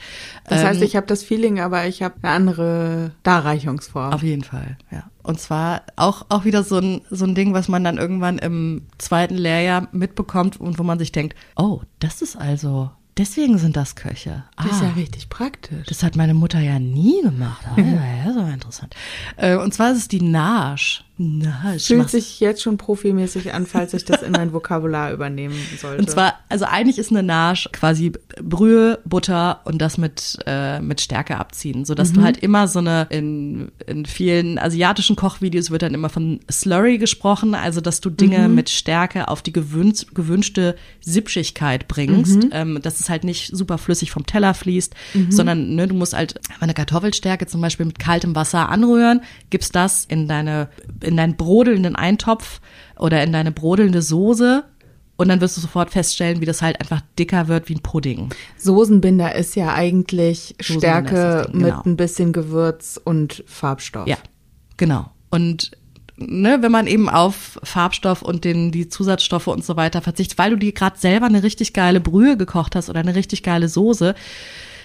Das heißt, Ähm, ich habe das Feeling, aber ich habe eine andere Darreichungsform. auf jeden Fall, ja. Und zwar auch, auch wieder so ein, so ein Ding, was man dann irgendwann im zweiten Lehrjahr mitbekommt und wo man sich denkt, oh, das ist also, deswegen sind das Köche. das ist Ah. ja richtig praktisch. Das hat meine Mutter ja nie gemacht. Ah, ja, ja, so interessant. Äh, Und zwar ist es die Nage. Nage. Fühlt sich jetzt schon profimäßig an, falls ich das in mein Vokabular übernehmen sollte. Und zwar, also eigentlich ist eine Nage quasi Brühe, Butter und das mit, äh, mit Stärke abziehen, sodass du halt immer so eine, in, in vielen asiatischen Kochvideos wird dann immer von Slurry gesprochen, also dass du Dinge mit Stärke auf die gewünscht, gewünschte Sippschigkeit bringst, ähm, dass es halt nicht super flüssig vom Teller fließt, sondern ne, du musst halt eine Kartoffelstärke zum Beispiel mit kaltem Wasser anrühren, gibst das in deine, in deinen brodelnden Eintopf oder in deine brodelnde Soße und dann wirst du sofort feststellen, wie das halt einfach dicker wird wie ein Pudding. Soßenbinder ist ja eigentlich Soßenbinder Stärke Ding, genau. mit ein bisschen Gewürz und Farbstoff. Ja, genau. Und ne, wenn man eben auf Farbstoff und den, die Zusatzstoffe und so weiter verzichtet, weil du dir gerade selber eine richtig geile Brühe gekocht hast oder eine richtig geile Soße,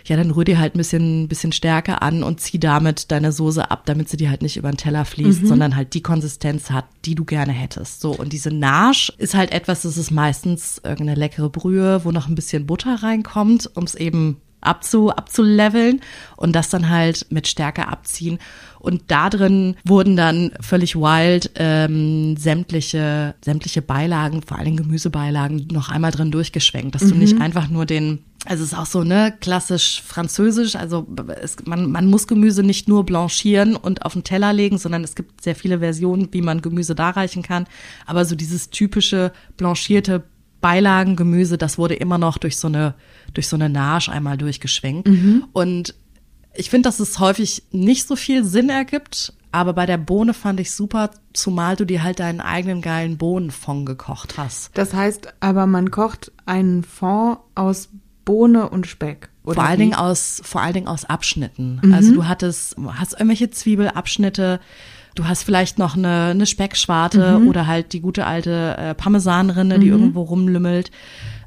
ja, dann rühr dir halt ein bisschen, bisschen Stärke an und zieh damit deine Soße ab, damit sie dir halt nicht über den Teller fließt, sondern halt die Konsistenz hat, die du gerne hättest. So, und diese Nage ist halt etwas, das ist meistens irgendeine leckere Brühe, wo noch ein bisschen Butter reinkommt, um es eben abzu, abzuleveln und das dann halt mit Stärke abziehen. Und da drin wurden dann völlig wild ähm, sämtliche, sämtliche Beilagen, vor allem Gemüsebeilagen, noch einmal drin durchgeschwenkt, dass du nicht einfach nur den also es ist auch so, ne, klassisch französisch, also es, man, man muss Gemüse nicht nur blanchieren und auf den Teller legen, sondern es gibt sehr viele Versionen, wie man Gemüse darreichen kann. Aber so dieses typische blanchierte Beilagengemüse, das wurde immer noch durch so eine, durch so eine Nage einmal durchgeschwenkt. Und ich finde, dass es häufig nicht so viel Sinn ergibt, aber bei der Bohne fand ich super, zumal du dir halt deinen eigenen geilen Bohnenfond gekocht hast. Das heißt aber, man kocht einen Fond aus Bohne und Speck. Oder vor allen? Dingen aus, vor allen Dingen aus Abschnitten. Also du hattest, hast irgendwelche Zwiebelabschnitte, du hast vielleicht noch eine, eine Speckschwarte oder halt die gute alte äh, Parmesanrinne, die irgendwo rumlümmelt.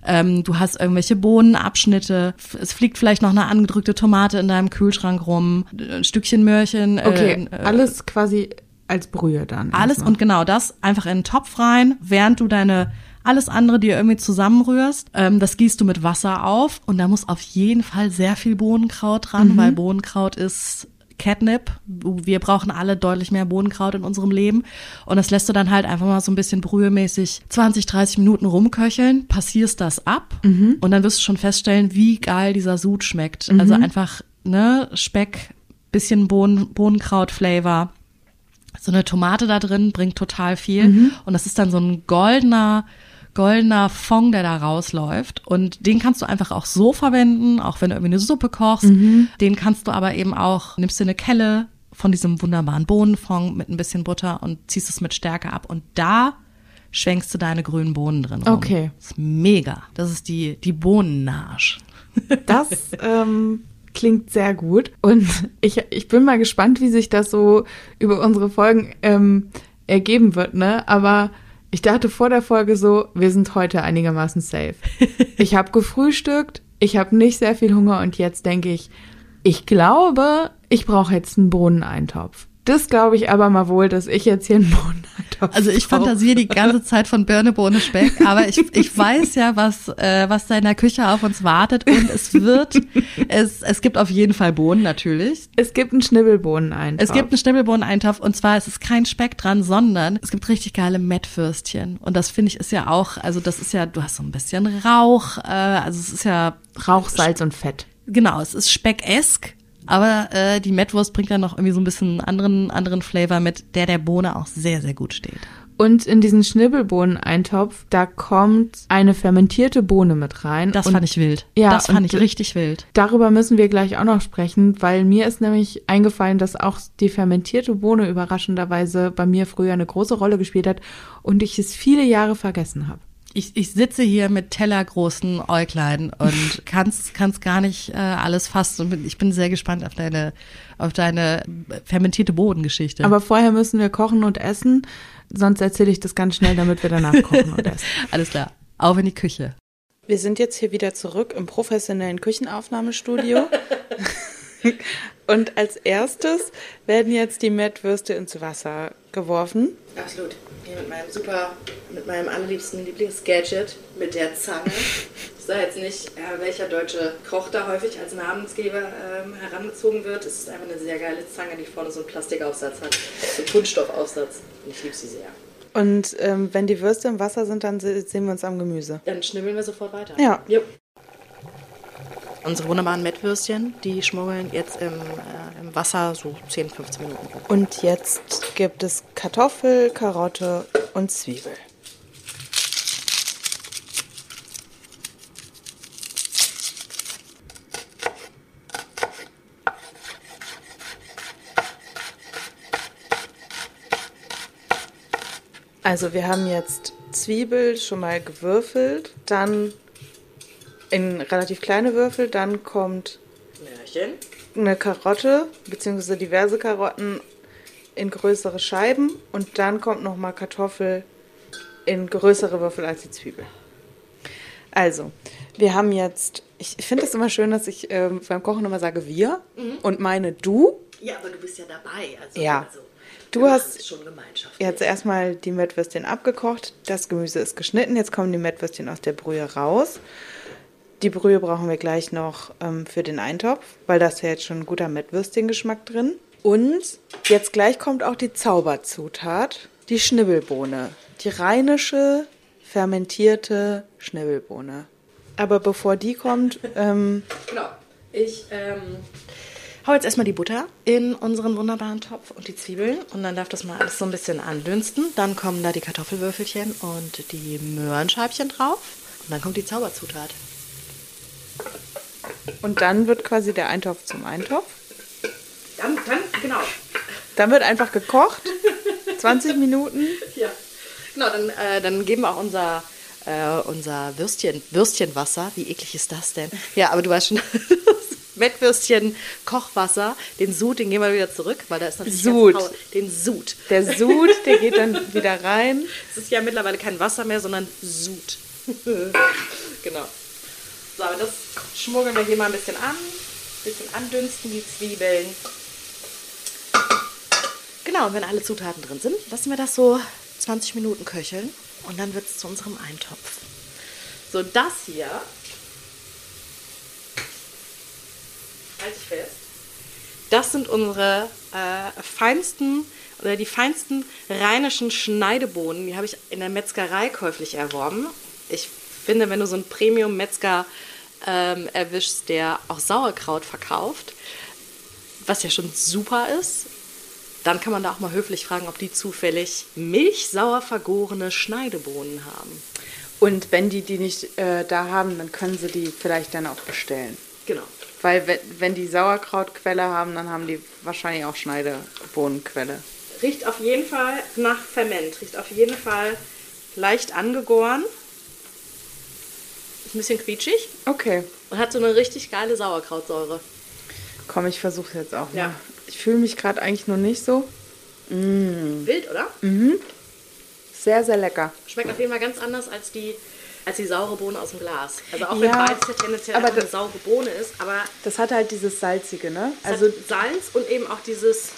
Ähm, du hast irgendwelche Bohnenabschnitte. Es fliegt vielleicht noch eine angedrückte Tomate in deinem Kühlschrank rum, ein Stückchen Möhrchen. äh, Okay, äh, alles quasi als Brühe dann. alles erstmal. und genau das einfach in den Topf rein, während du deine alles andere dir irgendwie zusammenrührst. Ähm, das gießt du mit Wasser auf und da muss auf jeden Fall sehr viel Bohnenkraut dran, weil Bohnenkraut ist Catnip. Wir brauchen alle deutlich mehr Bohnenkraut in unserem Leben. Und das lässt du dann halt einfach mal so ein bisschen brühemäßig 20, 30 Minuten rumköcheln, passierst das ab und dann wirst du schon feststellen, wie geil dieser Sud schmeckt. Also einfach, ne, Speck, bisschen Bohnen, Bohnenkraut-Flavor so eine Tomate da drin bringt total viel. Und das ist dann so ein goldener, goldener Fond, der da rausläuft. Und den kannst du einfach auch so verwenden, auch wenn du irgendwie eine Suppe kochst. Den kannst du aber eben auch, nimmst dir eine Kelle von diesem wunderbaren Bohnenfond mit ein bisschen Butter und ziehst es mit Stärke ab. Und da schwenkst du deine grünen Bohnen drin rum. Okay. Das ist mega. Das ist die, die Bohnennarsch. Das ähm, klingt sehr gut. Und ich, ich bin mal gespannt, wie sich das so über unsere Folgen ähm, ergeben wird, ne? Aber ich dachte vor der Folge so, wir sind heute einigermaßen safe. Ich habe gefrühstückt, ich habe nicht sehr viel Hunger und jetzt denke ich, ich glaube, ich brauche jetzt einen Bohneneintopf. Das glaube ich aber mal wohl, dass ich jetzt hier einen Bohneneintopf Also ich fantasiere die ganze Zeit von Birne, Bohne, Speck, aber ich, ich weiß ja, was, äh, was da in der Küche auf uns wartet und es wird, es, es gibt auf jeden Fall Bohnen natürlich. Es gibt einen Schnibbelbohneneintopf. Es gibt einen Schnibbelbohneneintopf und zwar ist es kein Speck dran, sondern es gibt richtig geile Mettwürstchen und das finde ich ist ja auch, also das ist ja, du hast so ein bisschen Rauch, äh, also es ist ja, Rauch, Salz und Fett. genau, es ist speckesk. Aber äh, die Mettwurst bringt dann noch irgendwie so ein bisschen anderen, anderen Flavor mit, der der Bohne auch sehr, sehr gut steht. Und in diesen Schnibbelbohneneintopf, da kommt eine fermentierte Bohne mit rein. Das und fand ich wild. Ja, das fand ich richtig wild. Darüber müssen wir gleich auch noch sprechen, weil mir ist nämlich eingefallen, dass auch die fermentierte Bohne überraschenderweise bei mir früher eine große Rolle gespielt hat und ich es viele Jahre vergessen habe. Ich, ich sitze hier mit tellergroßen Äuglein und kann's kann's gar nicht äh, alles fassen. Und bin, ich bin sehr gespannt auf deine, auf deine fermentierte Bodengeschichte. Aber vorher müssen wir kochen und essen, sonst erzähle ich das ganz schnell, damit wir danach kochen und essen. alles klar. Auf in die Küche. Wir sind jetzt hier wieder zurück im professionellen Küchenaufnahmestudio. Und als erstes werden jetzt die Mettwürste ins Wasser geworfen. Absolut. Hier mit meinem super, mit meinem allerliebsten Lieblingsgadget, mit der Zange. Ich sage jetzt nicht, äh, welcher deutsche Koch da häufig als Namensgeber ähm, herangezogen wird. Es ist einfach eine sehr geile Zange, die vorne so einen Plastikaufsatz hat. So einen Kunststoffaufsatz. Und ich liebe sie sehr. Und ähm, wenn die Würste im Wasser sind, dann se- sehen wir uns am Gemüse. Dann schnibbeln wir sofort weiter. Ja. Jupp. Unsere wunderbaren Mettwürstchen, die schmuggeln jetzt im, äh, im Wasser so 10, 15 Minuten. Und jetzt gibt es Kartoffel, Karotte und Zwiebel. Also wir haben jetzt Zwiebel schon mal gewürfelt, dann in relativ kleine Würfel, dann kommt Märchen. eine Karotte beziehungsweise diverse Karotten in größere Scheiben und dann kommt noch mal Kartoffel in größere Würfel als die Zwiebel. Also, wir haben jetzt, ich finde es immer schön, dass ich ähm, beim Kochen immer sage wir und meine du. Ja, aber du bist ja dabei. Also, Ja. also Du hast- schon Gemeinschaft. Jetzt erstmal die Mettwürstchen abgekocht, das Gemüse ist geschnitten, jetzt kommen die Mettwürstchen aus der Brühe raus. Die Brühe brauchen wir gleich noch ähm, für den Eintopf, weil da ist ja jetzt schon ein guter Mettwürstchengeschmack drin. Und jetzt gleich kommt auch die Zauberzutat, die Schnibbelbohne. Die rheinische, fermentierte Schnibbelbohne. Aber bevor die kommt, ähm, Genau. Ich ähm, hau jetzt erstmal die Butter in unseren wunderbaren Topf und die Zwiebeln und dann darf das mal alles so ein bisschen andünsten. Dann kommen da die Kartoffelwürfelchen und die Möhrenscheibchen drauf und dann kommt die Zauberzutat. Und dann wird quasi der Eintopf zum Eintopf. Dann, dann genau. Dann wird einfach gekocht, 20 Minuten. Ja. Genau, dann, äh, dann geben wir auch unser, äh, unser Würstchen, Würstchenwasser. Wie eklig ist das denn? Ja, aber du weißt schon, Mettwürstchen, Kochwasser, den Sud, den gehen wir wieder zurück, weil da ist natürlich Sud. den Sud. Der Sud, der geht dann wieder rein. Es ist ja mittlerweile kein Wasser mehr, sondern Sud. genau. So, aber das schmuggeln wir hier mal ein bisschen an. Ein bisschen andünsten, die Zwiebeln. Genau, und wenn alle Zutaten drin sind, lassen wir das so 20 Minuten köcheln und dann wird es zu unserem Eintopf. So, das hier. Halte ich fest. Das sind unsere äh, feinsten oder die feinsten rheinischen Schneidebohnen. Die habe ich in der Metzgerei käuflich erworben. Ich finde, wenn du so einen Premium-Metzger ähm, erwischst, der auch Sauerkraut verkauft, was ja schon super ist, dann kann man da auch mal höflich fragen, ob die zufällig milchsauer vergorene Schneidebohnen haben. Und wenn die die nicht äh, da haben, dann können sie die vielleicht dann auch bestellen. Genau. Weil wenn, wenn die Sauerkrautquelle haben, dann haben die wahrscheinlich auch Schneidebohnenquelle. Riecht auf jeden Fall nach Ferment. Riecht auf jeden Fall leicht angegoren. Ein bisschen quietschig Okay, und hat so eine richtig geile Sauerkrautsäure. komm, ich versuche jetzt auch mal. Ja. Ich fühle mich gerade eigentlich noch nicht so. Wild, oder? Sehr, sehr lecker. Schmeckt auf jeden Fall ganz anders als die, als die saure Bohne aus dem Glas. Also auch Ja, wenn beides ja tendenziell aber einfach eine saure Bohne ist, aber Das hat halt dieses Salzige, ne? Also, Salz und eben auch dieses,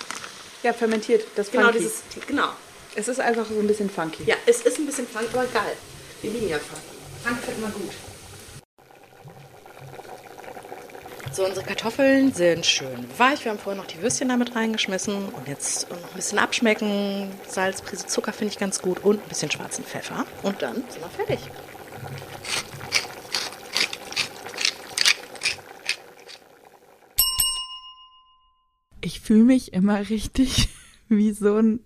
ja, fermentiert. Das genau funky. dieses, genau. Es ist einfach so ein bisschen funky. Ja, es ist ein bisschen Funk, aber geil. Wir lieben ja Funk. Funk finden wir gut. So, unsere Kartoffeln sind schön weich. Wir haben vorher noch die Würstchen damit reingeschmissen. Und jetzt noch ein bisschen abschmecken. Salz, Prise Zucker finde ich ganz gut. Und ein bisschen schwarzen Pfeffer. Und dann sind wir fertig. Ich fühle mich immer richtig wie so ein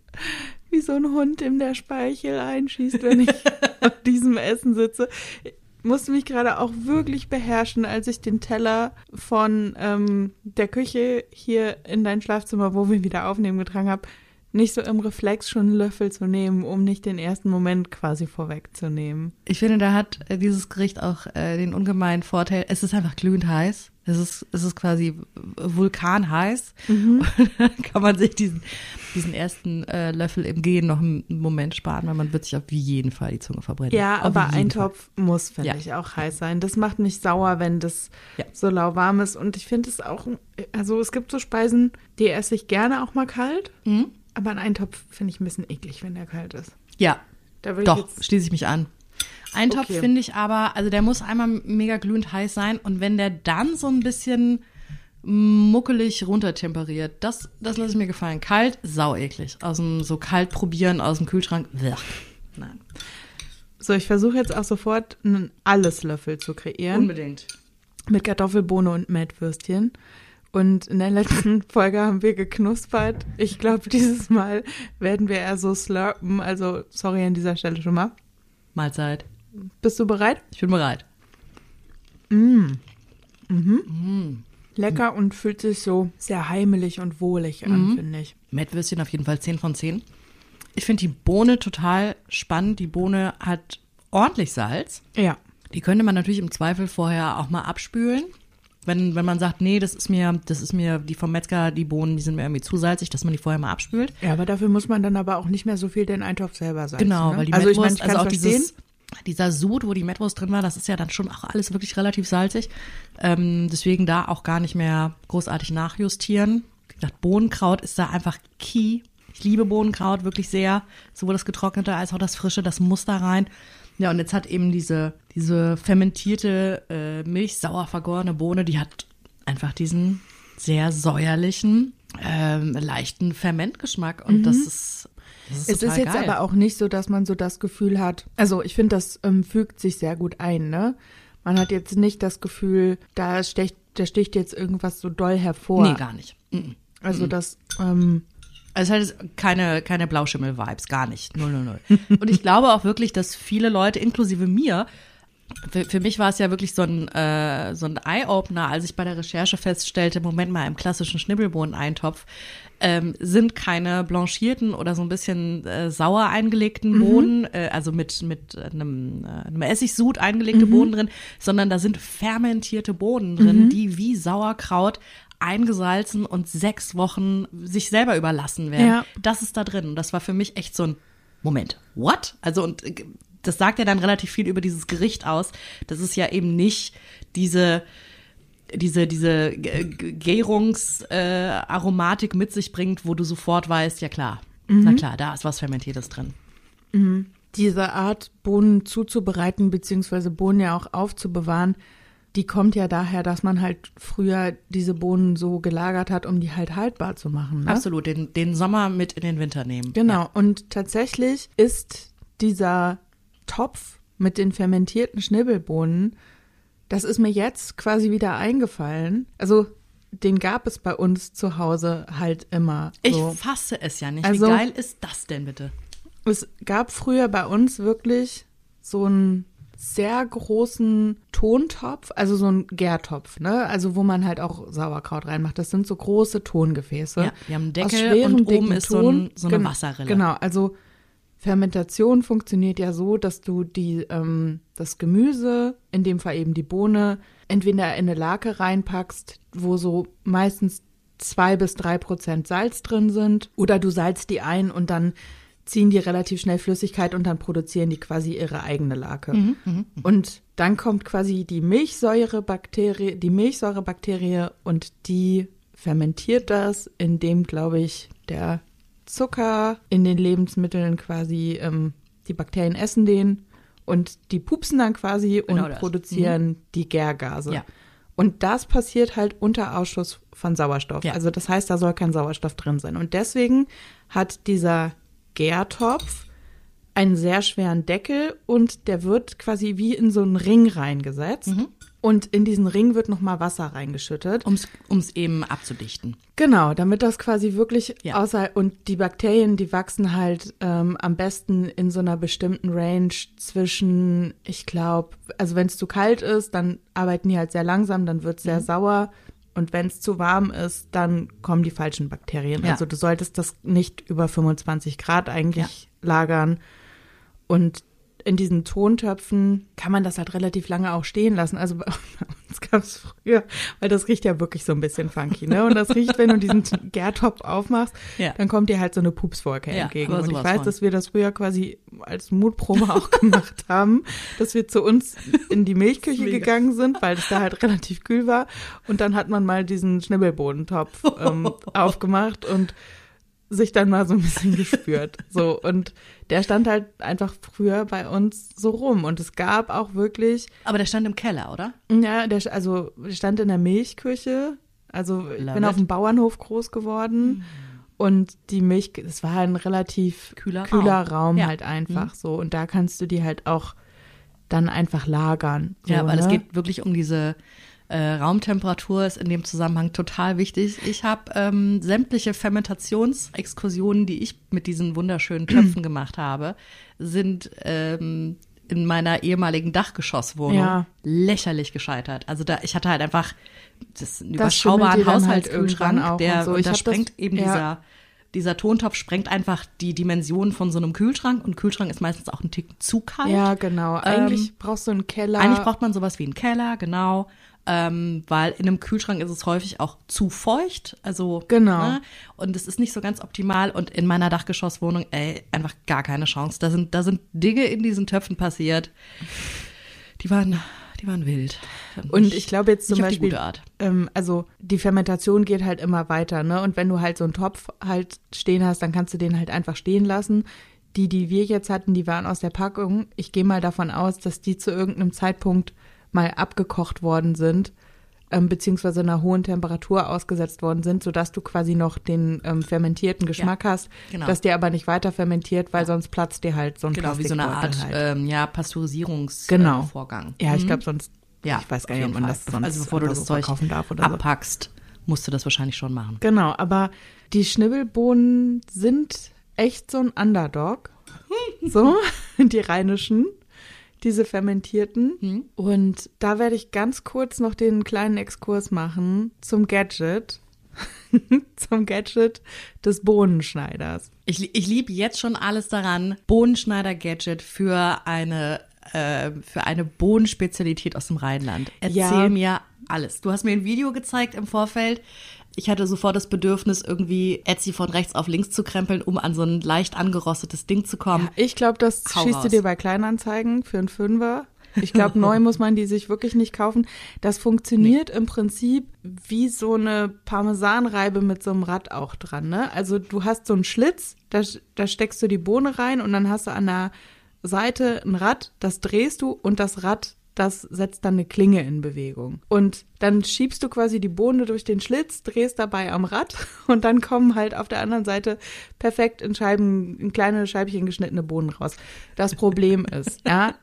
wie so ein Hund, dem der Speichel einschießt, wenn ich auf diesem Essen sitze. Musste mich gerade auch wirklich beherrschen, als ich den Teller von ähm, der Küche hier in dein Schlafzimmer, wo wir wieder aufnehmen, getragen habe, nicht so im Reflex schon einen Löffel zu nehmen, um nicht den ersten Moment quasi vorwegzunehmen. Ich finde, da hat äh, dieses Gericht auch äh, den ungemeinen Vorteil, es ist einfach glühend heiß. Es ist, es ist quasi vulkanheiß. Und dann kann man sich diesen, diesen ersten äh, Löffel im Gehen noch einen Moment sparen, weil man wird sich auf jeden Fall die Zunge verbrennen. Ja, Auf aber ein Fall. Topf muss, finde Ja. ich, auch heiß sein. Das macht nicht sauer, wenn das Ja. so lauwarm ist. Und ich finde es auch, also es gibt so Speisen, die esse ich gerne auch mal kalt. Mhm. Aber einen Eintopf finde ich ein bisschen eklig, wenn der kalt ist. Ja, doch, ich schließe ich mich an. Eintopf Okay. finde ich aber, also der muss einmal mega glühend heiß sein und wenn der dann so ein bisschen muckelig runtertemperiert, das, das lasse ich mir gefallen. Kalt, sau eklig. Aus dem, so kalt probieren aus dem Kühlschrank, blech. Nein. so, ich versuche jetzt auch sofort einen Alleslöffel zu kreieren. Unbedingt. Mit Kartoffelbohne und Mettwürstchen. Und in der letzten Folge haben wir geknuspert. Ich glaube, dieses Mal werden wir eher so slurpen. Also, sorry an dieser Stelle schon mal. Mahlzeit. Bist du bereit? Ich bin bereit. Lecker und fühlt sich so sehr heimelig und wohlig an, finde ich. Mettwürstchen auf jeden Fall 10 von 10. Ich finde die Bohne total spannend. Die Bohne hat ordentlich Salz. Ja. Die könnte man natürlich im Zweifel vorher auch mal abspülen. Wenn, wenn man sagt, nee, das ist mir, das ist mir, die vom Metzger, die Bohnen, die sind mir irgendwie zu salzig, dass man die vorher mal abspült. Ja, aber dafür muss man dann aber auch nicht mehr so viel den Eintopf selber salzen. Genau, ne? weil die also ich Mettwurst, meine, ich also kann auch verstehen. dieses, dieser Sud, wo die Mettwurst drin war, das ist ja dann schon auch alles wirklich relativ salzig. Ähm, deswegen da auch gar nicht mehr großartig nachjustieren. Wie gesagt, Bohnenkraut ist da einfach key. Ich liebe Bohnenkraut wirklich sehr. Sowohl das getrocknete als auch das frische, das muss da rein. Ja, und jetzt hat eben diese, diese fermentierte, äh, milchsauer vergorene Bohne, die hat einfach diesen sehr säuerlichen, ähm, leichten Fermentgeschmack. Und das ist, das ist Mhm. Es ist jetzt geil. aber auch nicht so, dass man so das Gefühl hat. Also ich finde, das ähm, fügt sich sehr gut ein, ne? Man hat jetzt nicht das Gefühl, da stecht, da sticht jetzt irgendwas so doll hervor. Nee, gar nicht. Mhm. Also das, ähm, Also es hat keine, keine Blauschimmel-Vibes, gar nicht. Null, null, null. Und ich glaube auch wirklich, dass viele Leute, inklusive mir, für, für mich war es ja wirklich so ein, äh, so ein Eye-Opener, als ich bei der Recherche feststellte, Moment mal, im klassischen Schnibbelbohneneintopf ähm, sind keine blanchierten oder so ein bisschen äh, sauer eingelegten Bohnen, äh, also mit, mit einem, äh, einem Essigsud eingelegte Bohnen drin, sondern da sind fermentierte Bohnen drin, die wie Sauerkraut eingesalzen und sechs Wochen sich selber überlassen werden. Ja. Das ist da drin. Und das war für mich echt so ein Moment. What? Also und äh, das sagt ja dann relativ viel über dieses Gericht aus. Das ist ja eben nicht diese diese diese Gärungsaromatik äh, mit sich bringt, wo du sofort weißt, ja klar, na klar, da ist was Fermentiertes drin. diese Art, Bohnen zuzubereiten, beziehungsweise Bohnen ja auch aufzubewahren, die kommt ja daher, dass man halt früher diese Bohnen so gelagert hat, um die halt haltbar zu machen. Ne? Absolut, den, den Sommer mit in den Winter nehmen. Genau. Und tatsächlich ist dieser Topf mit den fermentierten Schnibbelbohnen, das ist mir jetzt quasi wieder eingefallen. Also, den gab es bei uns zu Hause halt immer. Ich So. fasse es ja nicht. Also- Wie geil ist das denn bitte? Es gab früher bei uns wirklich so ein sehr großen Tontopf, also so ein Gärtopf, ne? Also wo man halt auch Sauerkraut reinmacht. Das sind so große Tongefäße. Ja, wir haben Deckel und oben ist so, ein, so eine Gen- Wasserrille. Genau, also Fermentation funktioniert ja so, dass du die, ähm, das Gemüse, in dem Fall eben die Bohne, entweder in eine Lake reinpackst, wo so meistens zwei bis drei Prozent Salz drin sind, oder du salzt die ein und dann ziehen die relativ schnell Flüssigkeit und dann produzieren die quasi ihre eigene Lake. Und dann kommt quasi die Milchsäurebakterie, die Milchsäurebakterie und die fermentiert das, indem, glaube ich, der Zucker in den Lebensmitteln quasi, ähm, die Bakterien essen den und die pupsen dann quasi Genau und das. produzieren die Gärgase. Ja. Und das passiert halt unter Ausschuss von Sauerstoff. Ja. Also das heißt, da soll kein Sauerstoff drin sein. Und deswegen hat dieser Gärtopf einen sehr schweren Deckel und der wird quasi wie in so einen Ring reingesetzt. Mhm. Und in diesen Ring wird nochmal Wasser reingeschüttet. Um es eben abzudichten. Genau, damit das quasi wirklich Ja. außer und die Bakterien, die wachsen halt ähm, am besten in so einer bestimmten Range zwischen, ich glaube, also wenn es zu kalt ist, dann arbeiten die halt sehr langsam, dann wird es Mhm. sehr sauer und wenn es zu warm ist, dann kommen die falschen Bakterien. Ja. Also du solltest das nicht über 25 Grad eigentlich lagern und in diesen Tontöpfen kann man das halt relativ lange auch stehen lassen. Also bei uns gab es früher, weil das riecht ja wirklich so ein bisschen funky, ne? Und das riecht, wenn du diesen Gärtopf aufmachst, Ja. dann kommt dir halt so eine Pupswolke Ja, entgegen. Und ich weiß, von. dass wir das früher quasi als Mutprobe auch gemacht haben, dass wir zu uns in die Milchküche gegangen sind, weil es da halt relativ kühl war. Und dann hat man mal diesen Schnibbelbodentopf ähm, aufgemacht und sich dann mal so ein bisschen gespürt. So, und der stand halt einfach früher bei uns so rum. Und es gab auch wirklich, Aber der stand im Keller, oder? ja, der also der stand in der Milchküche. Also ich Love bin auf it. dem Bauernhof groß geworden. Und die Milch, es war ein relativ Kühler kühler Raum. Raum Ja. halt einfach so. Und da kannst du die halt auch dann einfach lagern. So, ja, weil es ne? geht wirklich um diese äh, Raumtemperatur, ist in dem Zusammenhang total wichtig. Ich habe ähm, sämtliche Fermentationsexkursionen, die ich mit diesen wunderschönen Töpfen gemacht habe, sind ähm, in meiner ehemaligen Dachgeschosswohnung Ja. lächerlich gescheitert. Also da, ich hatte halt einfach das einen Das überschaubaren halt Haushaltskühlschrank, auch der und so. da hab das- sprengt eben ja. dieser dieser Tontopf sprengt einfach die Dimensionen von so einem Kühlschrank und Kühlschrank ist meistens auch ein Tick zu kalt. Ja, genau. Eigentlich brauchst du einen Keller. Eigentlich braucht man sowas wie einen Keller, genau. Ähm, weil in einem Kühlschrank ist es häufig auch zu feucht. Also, Genau. Ne? Und es ist nicht so ganz optimal. Und in meiner Dachgeschosswohnung, ey, einfach gar keine Chance. Da sind, da sind Dinge in diesen Töpfen passiert. Die waren, die waren wild. Und Nicht- ich glaube jetzt zum die Beispiel, gute Art. ähm, also die Fermentation geht halt immer weiter, ne? Und wenn du halt so einen Topf halt stehen hast, dann kannst du den halt einfach stehen lassen. Die, die wir jetzt hatten, die waren aus der Packung. Ich gehe mal davon aus, dass die zu irgendeinem Zeitpunkt mal abgekocht worden sind, ähm, beziehungsweise einer hohen Temperatur ausgesetzt worden sind, sodass du quasi noch den ähm, fermentierten Geschmack hast, genau. dass der aber nicht weiter fermentiert, weil sonst platzt dir halt so ein Genau, wie so eine Art, halt. ähm, ja, Pasteurisierungsvorgang. Genau. Äh. Ja, ich Mhm. glaube sonst, Ja, ich weiß gar nicht, ob man Fall. das sonst Also bevor du das Zeug darf oder so. abpackst, musst du das wahrscheinlich schon machen. Genau, aber die Schnibbelbohnen sind echt so ein Underdog. so, die rheinischen, diese fermentierten. Mhm. Und da werde ich ganz kurz noch den kleinen Exkurs machen zum Gadget. zum Gadget des Bohnenschneiders. Ich, ich liebe jetzt schon alles daran, Bohnenschneider-Gadget für eine, äh, für eine Bohnenspezialität aus dem Rheinland. Erzähl Ja. mir alles. Du hast mir ein Video gezeigt im Vorfeld. Ich hatte sofort das Bedürfnis, irgendwie Etsy von rechts auf links zu krempeln, um an so ein leicht angerostetes Ding zu kommen. Ich glaube, das Hau schießt du raus. dir bei Kleinanzeigen für einen Fünfer. Ich glaube, neu muss man die sich wirklich nicht kaufen. Das funktioniert im Prinzip wie so eine Parmesanreibe mit so einem Rad auch dran. Ne? Also du hast so einen Schlitz, da, da steckst du die Bohne rein und dann hast du an der Seite ein Rad, das drehst du und das Rad, das setzt dann eine Klinge in Bewegung. Und dann schiebst du quasi die Bohne durch den Schlitz, drehst dabei am Rad und dann kommen halt auf der anderen Seite perfekt in Scheiben, in kleine Scheibchen geschnittene Bohnen raus. Das Problem ist, ja,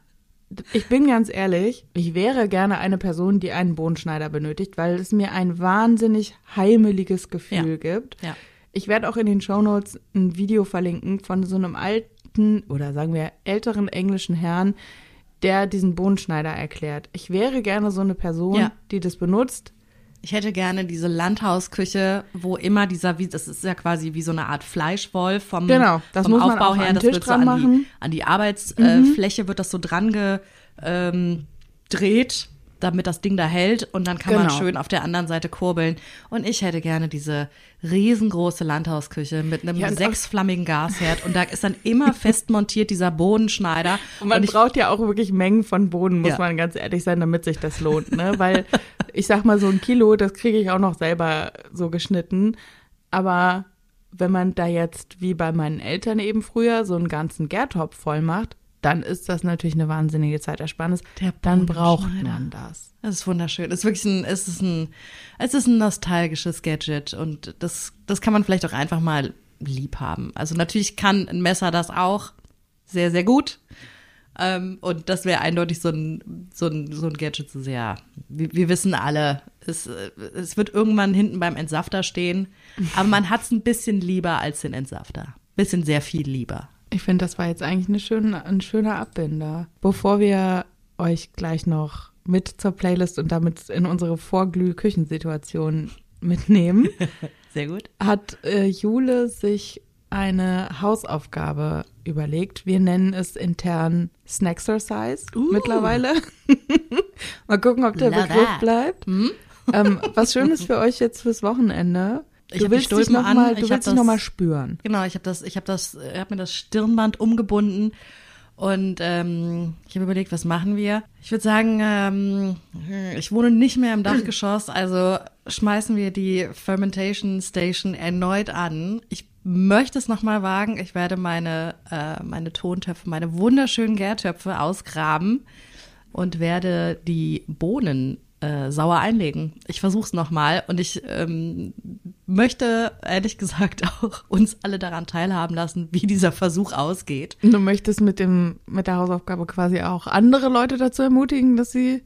ich bin ganz ehrlich, ich wäre gerne eine Person, die einen Bohnenschneider benötigt, weil es mir ein wahnsinnig heimeliges Gefühl Ja. gibt. Ja. Ich werde auch in den Shownotes ein Video verlinken von so einem alten oder sagen wir älteren englischen Herrn, der diesen Bohnenschneider erklärt. Ich wäre gerne so eine Person, Ja. die das benutzt. Ich hätte gerne diese Landhausküche, wo immer dieser, wie, das ist ja quasi wie so eine Art Fleischwolf vom, Genau, das vom muss man Aufbau auch an her. Das Tisch wird so dran an die, machen. Mhm. an die Arbeitsfläche wird das so dran ge, ähm, dreht, damit das Ding da hält und dann kann man Genau. schön auf der anderen Seite kurbeln. Und ich hätte gerne diese riesengroße Landhausküche mit einem Ja, und sechsflammigen Gasherd und da ist dann immer fest montiert dieser Bodenschneider. Und man ich, braucht ja auch wirklich Mengen von Boden, muss Ja. man ganz ehrlich sein, damit sich das lohnt, ne? Weil ich sag mal, so ein Kilo, das kriege ich auch noch selber so geschnitten. Aber wenn man da jetzt, wie bei meinen Eltern eben früher, so einen ganzen Gärtopf voll macht, dann ist das natürlich eine wahnsinnige Zeitersparnis. Dann braucht man das. Das ist wunderschön. Es ist wirklich ein, es ist ein, es ist ein nostalgisches Gadget und das, das kann man vielleicht auch einfach mal lieb haben. Also natürlich kann ein Messer das auch sehr, sehr gut. Ähm, und das wäre eindeutig so ein, so ein, so ein Gadget zu sehr. Wir, wir wissen alle, es, es wird irgendwann hinten beim Entsafter stehen, aber man hat es ein bisschen lieber als den Entsafter. Bisschen sehr viel lieber. Ich finde, das war jetzt eigentlich eine schöne, ein schöner Abbinder. Bevor wir euch gleich noch mit zur Playlist und damit in unsere Vorglüh-Küchensituation mitnehmen, Sehr gut. hat äh, Jule sich eine Hausaufgabe überlegt. Wir nennen es intern Snacksercise Uh. mittlerweile. Mal gucken, ob der Love Begriff that. bleibt. Ähm, was Schönes für euch jetzt fürs Wochenende. Ich Du willst dich noch an, mal, du willst das- noch mal spüren. Genau, ich habe das, ich habe das, ich habe mir das Stirnband umgebunden und ähm, ich habe überlegt, was machen wir? Ich würde sagen, ähm, ich wohne nicht mehr im Dachgeschoss, also schmeißen wir die Fermentation Station erneut an. Ich möchte es noch mal wagen. Ich werde meine äh, meine Tontöpfe, meine wunderschönen Gärtöpfe ausgraben und werde die Bohnen äh, sauer einlegen. Ich versuch's noch mal und ich ähm, möchte ehrlich gesagt auch uns alle daran teilhaben lassen, wie dieser Versuch ausgeht. Du möchtest mit dem mit der Hausaufgabe quasi auch andere Leute dazu ermutigen, dass sie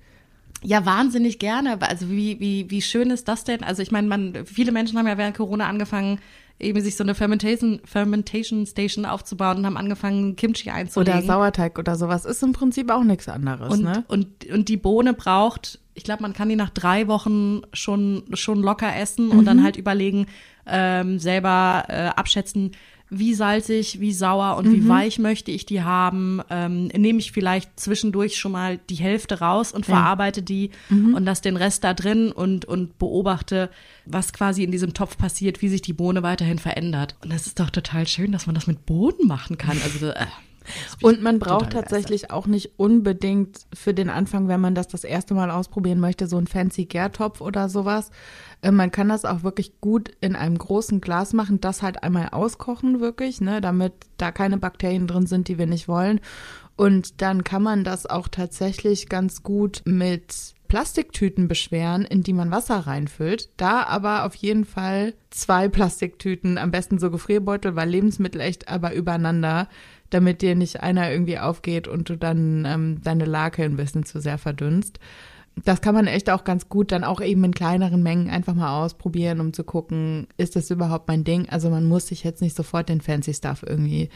Ja, wahnsinnig gerne. Also wie, wie, wie schön ist das denn? Also ich meine, man, viele Menschen haben ja während Corona angefangen, eben sich so eine Fermentation, Fermentation Station aufzubauen und haben angefangen, Kimchi einzulegen. oder Sauerteig oder sowas ist im Prinzip auch nichts anderes, Und, ne? und, und die Bohne braucht, ich glaube, man kann die nach drei Wochen schon, schon locker essen und Mhm. dann halt überlegen, ähm, selber äh, abschätzen, wie salzig, wie sauer und Mhm. wie weich möchte ich die haben. Ähm, nehme ich vielleicht zwischendurch schon mal die Hälfte raus und verarbeite die Mhm. und lasse den Rest da drin und, und beobachte, was quasi in diesem Topf passiert, wie sich die Bohne weiterhin verändert. Und das ist doch total schön, dass man das mit Boden machen kann. Also äh, Und man braucht tatsächlich auch nicht unbedingt für den Anfang, wenn man das das erste Mal ausprobieren möchte, so ein fancy Gärtopf oder sowas. Äh, Man kann das auch wirklich gut in einem großen Glas machen, das halt einmal auskochen wirklich, ne, damit da keine Bakterien drin sind, die wir nicht wollen. Und dann kann man das auch tatsächlich ganz gut mit Plastiktüten beschweren, in die man Wasser reinfüllt. Da aber auf jeden Fall zwei Plastiktüten, am besten so Gefrierbeutel, weil Lebensmittel echt aber übereinander, damit dir nicht einer irgendwie aufgeht und du dann ähm, deine Lake ein bisschen zu sehr verdünnst. Das kann man echt auch ganz gut dann auch eben in kleineren Mengen einfach mal ausprobieren, um zu gucken, ist das überhaupt mein Ding? Also man muss sich jetzt nicht sofort den fancy Stuff irgendwie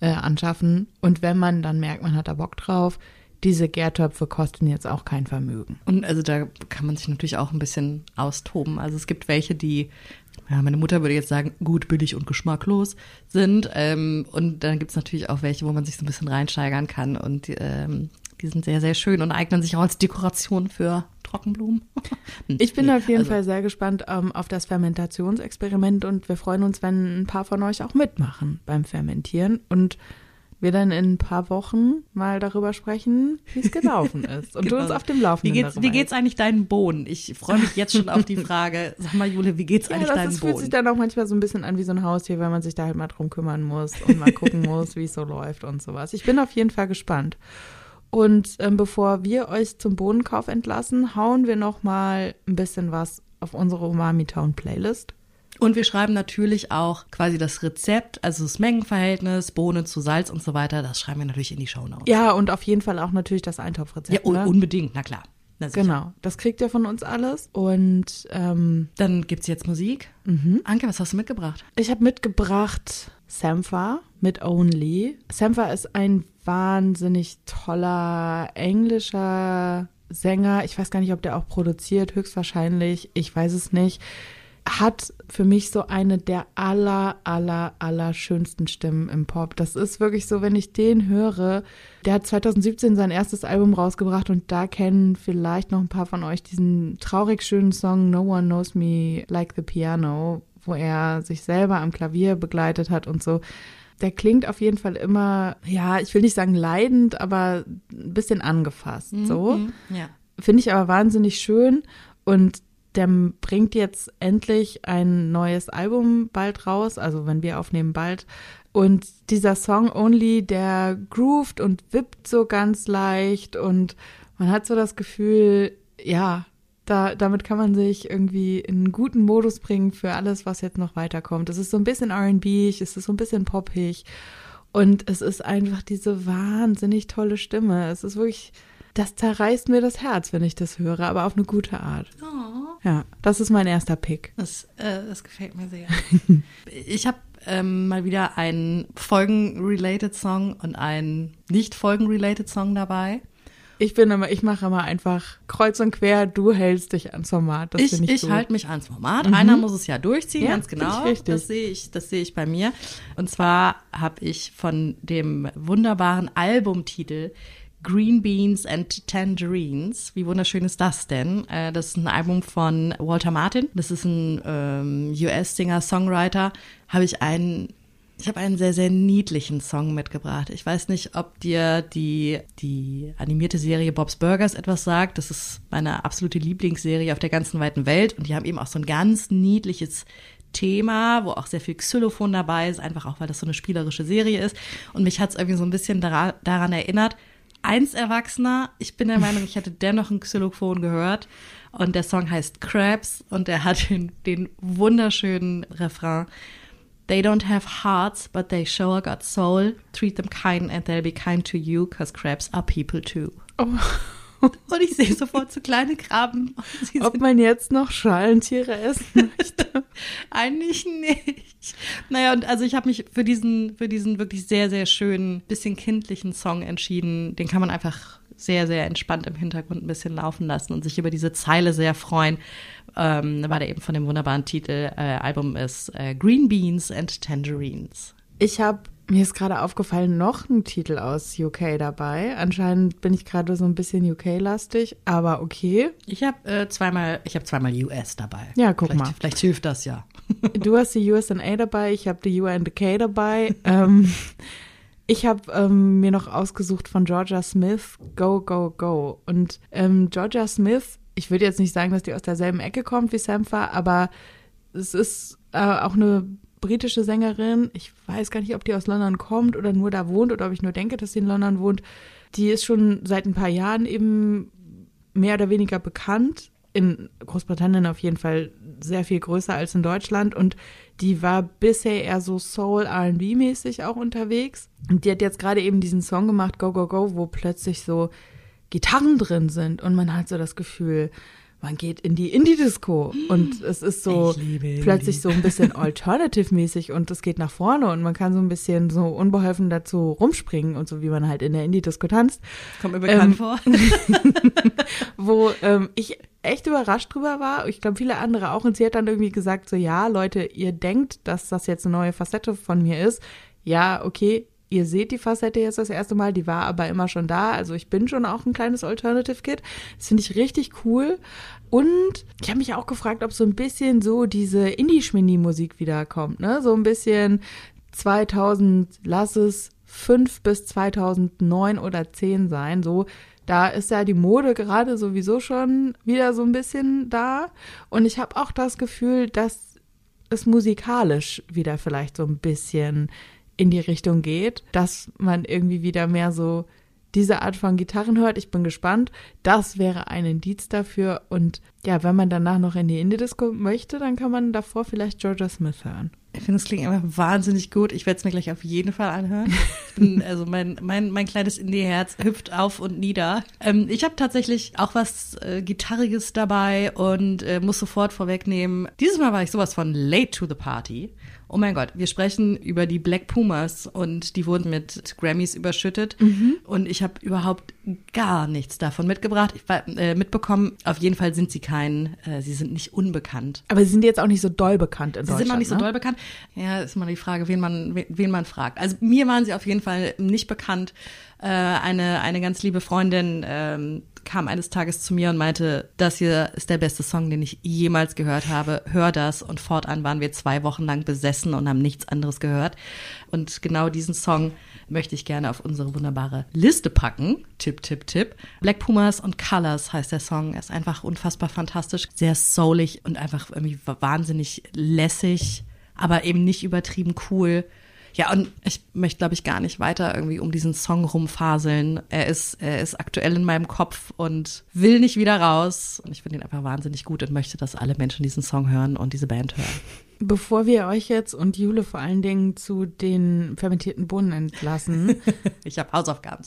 äh, anschaffen. Und wenn man dann merkt, man hat da Bock drauf, diese Gärtöpfe kosten jetzt auch kein Vermögen. Und also da kann man sich natürlich auch ein bisschen austoben. Also es gibt welche, die, ja, meine Mutter würde jetzt sagen, gut, billig und geschmacklos sind. Ähm, und dann gibt's natürlich auch welche, wo man sich so ein bisschen reinsteigern kann. Und ähm, die sind sehr, sehr schön und eignen sich auch als Dekoration für Trockenblumen. Ich bin Nee, auf jeden also, Fall sehr gespannt ähm, auf das Fermentationsexperiment und wir freuen uns, wenn ein paar von euch auch mitmachen beim Fermentieren und wir dann in ein paar Wochen mal darüber sprechen, wie es gelaufen ist und du uns Genau. auf dem Laufenden Wie geht's, wie geht's eigentlich deinen Bohnen? Ich freue mich jetzt schon auf die Frage. Sag mal, Jule, wie geht's Ja, eigentlich das deinen ist, fühlt sich dann auch manchmal so ein bisschen an wie so ein Haustier, weil man sich da halt mal drum kümmern muss und mal gucken muss, wie es so läuft und sowas. Ich bin auf jeden Fall gespannt. Und ähm, bevor wir euch zum Bohnenkauf entlassen, hauen wir noch mal ein bisschen was auf unsere Umami Town Playlist. Und wir schreiben natürlich auch quasi das Rezept, also das Mengenverhältnis, Bohnen zu Salz und so weiter. Das schreiben wir natürlich in die Shownotes. Ja, und auf jeden Fall auch natürlich das Eintopfrezept. Ja, un ne? unbedingt, na klar. Na. Genau, das kriegt ihr von uns alles. Und ähm, Dann gibt's jetzt Musik. mhm. Anke, was hast du mitgebracht? ich habe mitgebracht Sampha mit Only. Sampha ist ein wahnsinnig toller englischer Sänger. Ich weiß gar nicht, ob der auch produziert, höchstwahrscheinlich. Ich weiß es nicht. Hat für mich so eine der aller, aller, aller schönsten Stimmen im Pop. Das ist wirklich so, wenn ich den höre. Der hat 2017 sein erstes Album rausgebracht und da kennen vielleicht noch ein paar von euch diesen traurig schönen Song No One Knows Me Like the Piano, wo er sich selber am Klavier begleitet hat und so. Der klingt auf jeden Fall immer, ja, ich will nicht sagen leidend, aber ein bisschen angefasst, so. Mhm. Ja. Finde ich aber wahnsinnig schön und der bringt jetzt endlich ein neues Album bald raus, also wenn wir aufnehmen bald. Und dieser Song Only, der groovt und wippt so ganz leicht und man hat so das Gefühl, ja, da, damit kann man sich irgendwie in einen guten Modus bringen für alles, was jetzt noch weiterkommt. Es ist so ein bisschen R&B, es ist so ein bisschen poppig und es ist einfach diese wahnsinnig tolle Stimme. Es ist wirklich, das zerreißt mir das Herz, wenn ich das höre, aber auf eine gute Art. Oh, Ja, das ist mein erster Pick. das, äh, das gefällt mir sehr. ich habe ähm, mal wieder einen Folgen-related Song und einen nicht Folgen-related Song dabei. Ich bin immer, ich mache immer einfach kreuz und quer, du hältst dich ans Format. Das ich ich, ich halte mich ans Format. Einer muss es ja durchziehen, Ja, ganz genau. Das sehe ich, das sehe ich bei mir. Und zwar habe ich von dem wunderbaren Albumtitel Green Beans and Tangerines. Wie wunderschön ist das denn? Äh, Das ist ein Album von Walter Martin. Das ist ein ähm, US-Singer, Songwriter. Habe ich einen ich habe einen sehr, sehr niedlichen Song mitgebracht. Ich weiß nicht, ob dir die, die animierte Serie Bob's Burgers etwas sagt. Das ist meine absolute Lieblingsserie auf der ganzen weiten Welt. Und die haben eben auch so ein ganz niedliches Thema, wo auch sehr viel Xylophon dabei ist, einfach auch, weil das so eine spielerische Serie ist. Und mich hat es irgendwie so ein bisschen dara daran erinnert. Eins Erwachsener, ich bin der Meinung, ich hätte dennoch ein Xylophon gehört. Und der Song heißt Crabs und er hat den, den wunderschönen Refrain. They don't have hearts, but they sure got soul. Treat them kind and they'll be kind to you, cause crabs are people too. Oh, Und ich sehe sofort so kleine Krabben. Ob man jetzt noch Schalentiere essen möchte. eigentlich nicht. Naja, und also ich habe mich für diesen, für diesen wirklich sehr, sehr schönen, bisschen kindlichen Song entschieden. Den kann man einfach sehr, sehr entspannt im Hintergrund ein bisschen laufen lassen und sich über diese Zeile sehr freuen, ähm, weil der eben von dem wunderbaren Titel äh, Album ist äh, Green Beans and Tangerines. Ich habe, mir ist gerade aufgefallen, noch ein Titel aus UK dabei. Anscheinend bin ich gerade so ein bisschen UK-lastig, aber okay. Ich habe äh, zweimal, ich habe zweimal US dabei. Ja, guck vielleicht, mal. Vielleicht hilft das ja. Du hast die USA dabei, ich habe die UNK dabei. ähm, ich habe ähm, mir noch ausgesucht von Georgia Smith, Go, Go, Go. Und ähm, Georgia Smith, ich würde jetzt nicht sagen, dass die aus derselben Ecke kommt wie Sampha, aber es ist äh, auch eine britische Sängerin. Ich weiß gar nicht, ob die aus London kommt oder nur da wohnt oder ob ich nur denke, dass sie in London wohnt. Die ist schon seit ein paar Jahren eben mehr oder weniger bekannt. In Großbritannien auf jeden Fall sehr viel größer als in Deutschland und die war bisher eher so Soul R&B mäßig auch unterwegs. Und die hat jetzt gerade eben diesen Song gemacht Go Go Go, wo plötzlich so Gitarren drin sind und man hat so das Gefühl, man geht in die Indie-Disco und es ist so plötzlich so ein bisschen alternative-mäßig und es geht nach vorne und man kann so ein bisschen so unbeholfen dazu rumspringen und so, wie man halt in der Indie-Disco tanzt Kommt mir bekannt Ähm, vor. wo ähm, ich echt überrascht drüber war. Ich glaube, viele andere auch. Und sie hat dann irgendwie gesagt, so ja, Leute, ihr denkt, dass das jetzt eine neue Facette von mir ist. Ja, okay, ihr seht die Facette jetzt das erste Mal, die war aber immer schon da. Also ich bin schon auch ein kleines Alternative Kid. Das finde ich richtig cool. Und ich habe mich auch gefragt, ob so ein bisschen so diese Indie-Schmini-Musik wiederkommt, ne? So ein bisschen 2000, lass es 5 bis 2009 oder 10 sein, so da ist ja die Mode gerade sowieso schon wieder so ein bisschen da. Und ich habe auch das Gefühl, dass es musikalisch wieder vielleicht so ein bisschen in die Richtung geht, dass man irgendwie wieder mehr so diese Art von Gitarren hört. Ich bin gespannt. Das wäre ein Indiz dafür. Und ja, wenn man danach noch in die Indie-Disco möchte, dann kann man davor vielleicht Georgia Smith hören. Ich finde, es klingt einfach wahnsinnig gut. Ich werde es mir gleich auf jeden Fall anhören. Bin, also mein, mein, mein kleines Indie-Herz hüpft auf und nieder. Ähm, ich habe tatsächlich auch was äh, Gitarriges dabei und äh, muss sofort vorwegnehmen. Dieses Mal war ich sowas von late to the party. Oh mein Gott, wir sprechen über die Black Pumas und die wurden mit Grammys überschüttet Mhm. und ich habe überhaupt gar nichts davon mitgebracht, ich, äh, mitbekommen. Auf jeden Fall sind sie kein, äh, sie sind nicht unbekannt. Aber sie sind jetzt auch nicht so doll bekannt in Sie Deutschland. sind noch nicht so ne? doll bekannt. Ja, ist mal die Frage, wen man, wen man fragt. Also mir waren sie auf jeden Fall nicht bekannt. Äh, eine, eine ganz liebe Freundin ähm, kam eines Tages zu mir und meinte, das hier ist der beste Song, den ich jemals gehört habe. Hör das. Und fortan waren wir zwei Wochen lang besessen und haben nichts anderes gehört. Und genau diesen Song möchte ich gerne auf unsere wunderbare Liste packen. Tipp, Tipp, Tipp. Black Pumas und Colors heißt der Song. Er ist einfach unfassbar fantastisch, sehr soulig und einfach irgendwie wahnsinnig lässig, aber eben nicht übertrieben cool. Ja, und ich möchte, glaube ich, gar nicht weiter irgendwie um diesen Song rumfaseln. Er ist, er ist aktuell in meinem Kopf und will nicht wieder raus. Und ich finde ihn einfach wahnsinnig gut und möchte, dass alle Menschen diesen Song hören und diese Band hören. Bevor wir euch jetzt und Jule vor allen Dingen zu den fermentierten Bohnen entlassen, Ich habe Hausaufgaben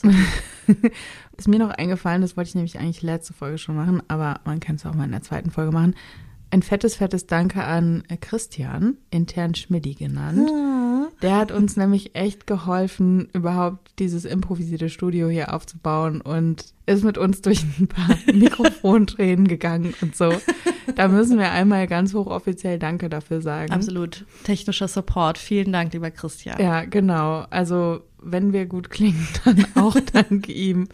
ist mir noch eingefallen, das wollte ich nämlich eigentlich letzte Folge schon machen, aber man kann es auch mal in der zweiten Folge machen. Ein fettes, fettes Danke an Christian, intern Schmidti genannt. Der hat uns nämlich echt geholfen, überhaupt dieses improvisierte Studio hier aufzubauen und ist mit uns durch ein paar Mikrofontränen gegangen und so. Da müssen wir einmal ganz hochoffiziell Danke dafür sagen. Absolut. Technischer Support. Vielen Dank, lieber Christian. Ja, genau. Also, wenn wir gut klingen, dann auch dank ihm.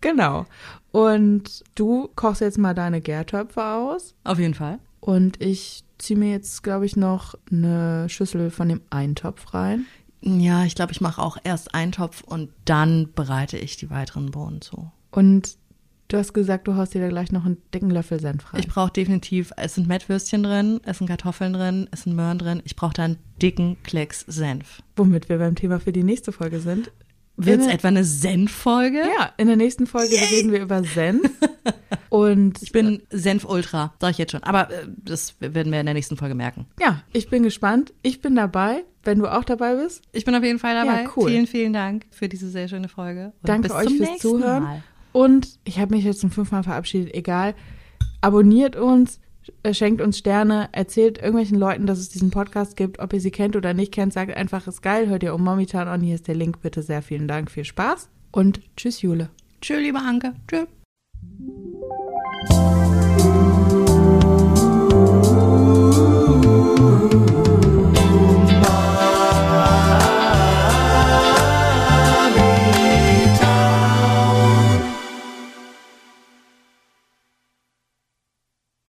Genau. Und du kochst jetzt mal deine Gärtöpfe aus. Auf jeden Fall. Und ich ziehe mir jetzt, glaube ich, noch eine Schüssel von dem Eintopf rein. Ja, ich glaube, ich mache auch erst Eintopf und dann bereite ich die weiteren Bohnen zu. Und du hast gesagt, du haust dir da gleich noch einen dicken Löffel Senf rein. Ich brauche definitiv, es sind Mettwürstchen drin, es sind Kartoffeln drin, es sind Möhren drin. Ich brauche da einen dicken Klecks Senf. Womit wir beim Thema für die nächste Folge sind. Wird es In- etwa eine Senffolge? Ja, in der nächsten Folge reden wir über Senf. Und Ich bin Senf-Ultra, sag ich jetzt schon. Aber äh, das werden wir in der nächsten Folge merken. ja, ich bin gespannt. Ich bin dabei, wenn du auch dabei bist. Ich bin auf jeden Fall dabei. Ja, cool. Vielen, vielen Dank für diese sehr schöne Folge. Und Danke bis euch zum fürs nächsten Zuhören. Mal. Und ich habe mich jetzt zum fünften Mal verabschiedet, egal. Abonniert uns, äh, schenkt uns Sterne, erzählt irgendwelchen Leuten, dass es diesen Podcast gibt, ob ihr sie kennt oder nicht kennt, sagt einfach, ist geil, hört ihr um Momitan on, hier ist der Link, bitte sehr vielen Dank, viel Spaß und tschüss Jule. Tschö, lieber Anke. Tschö.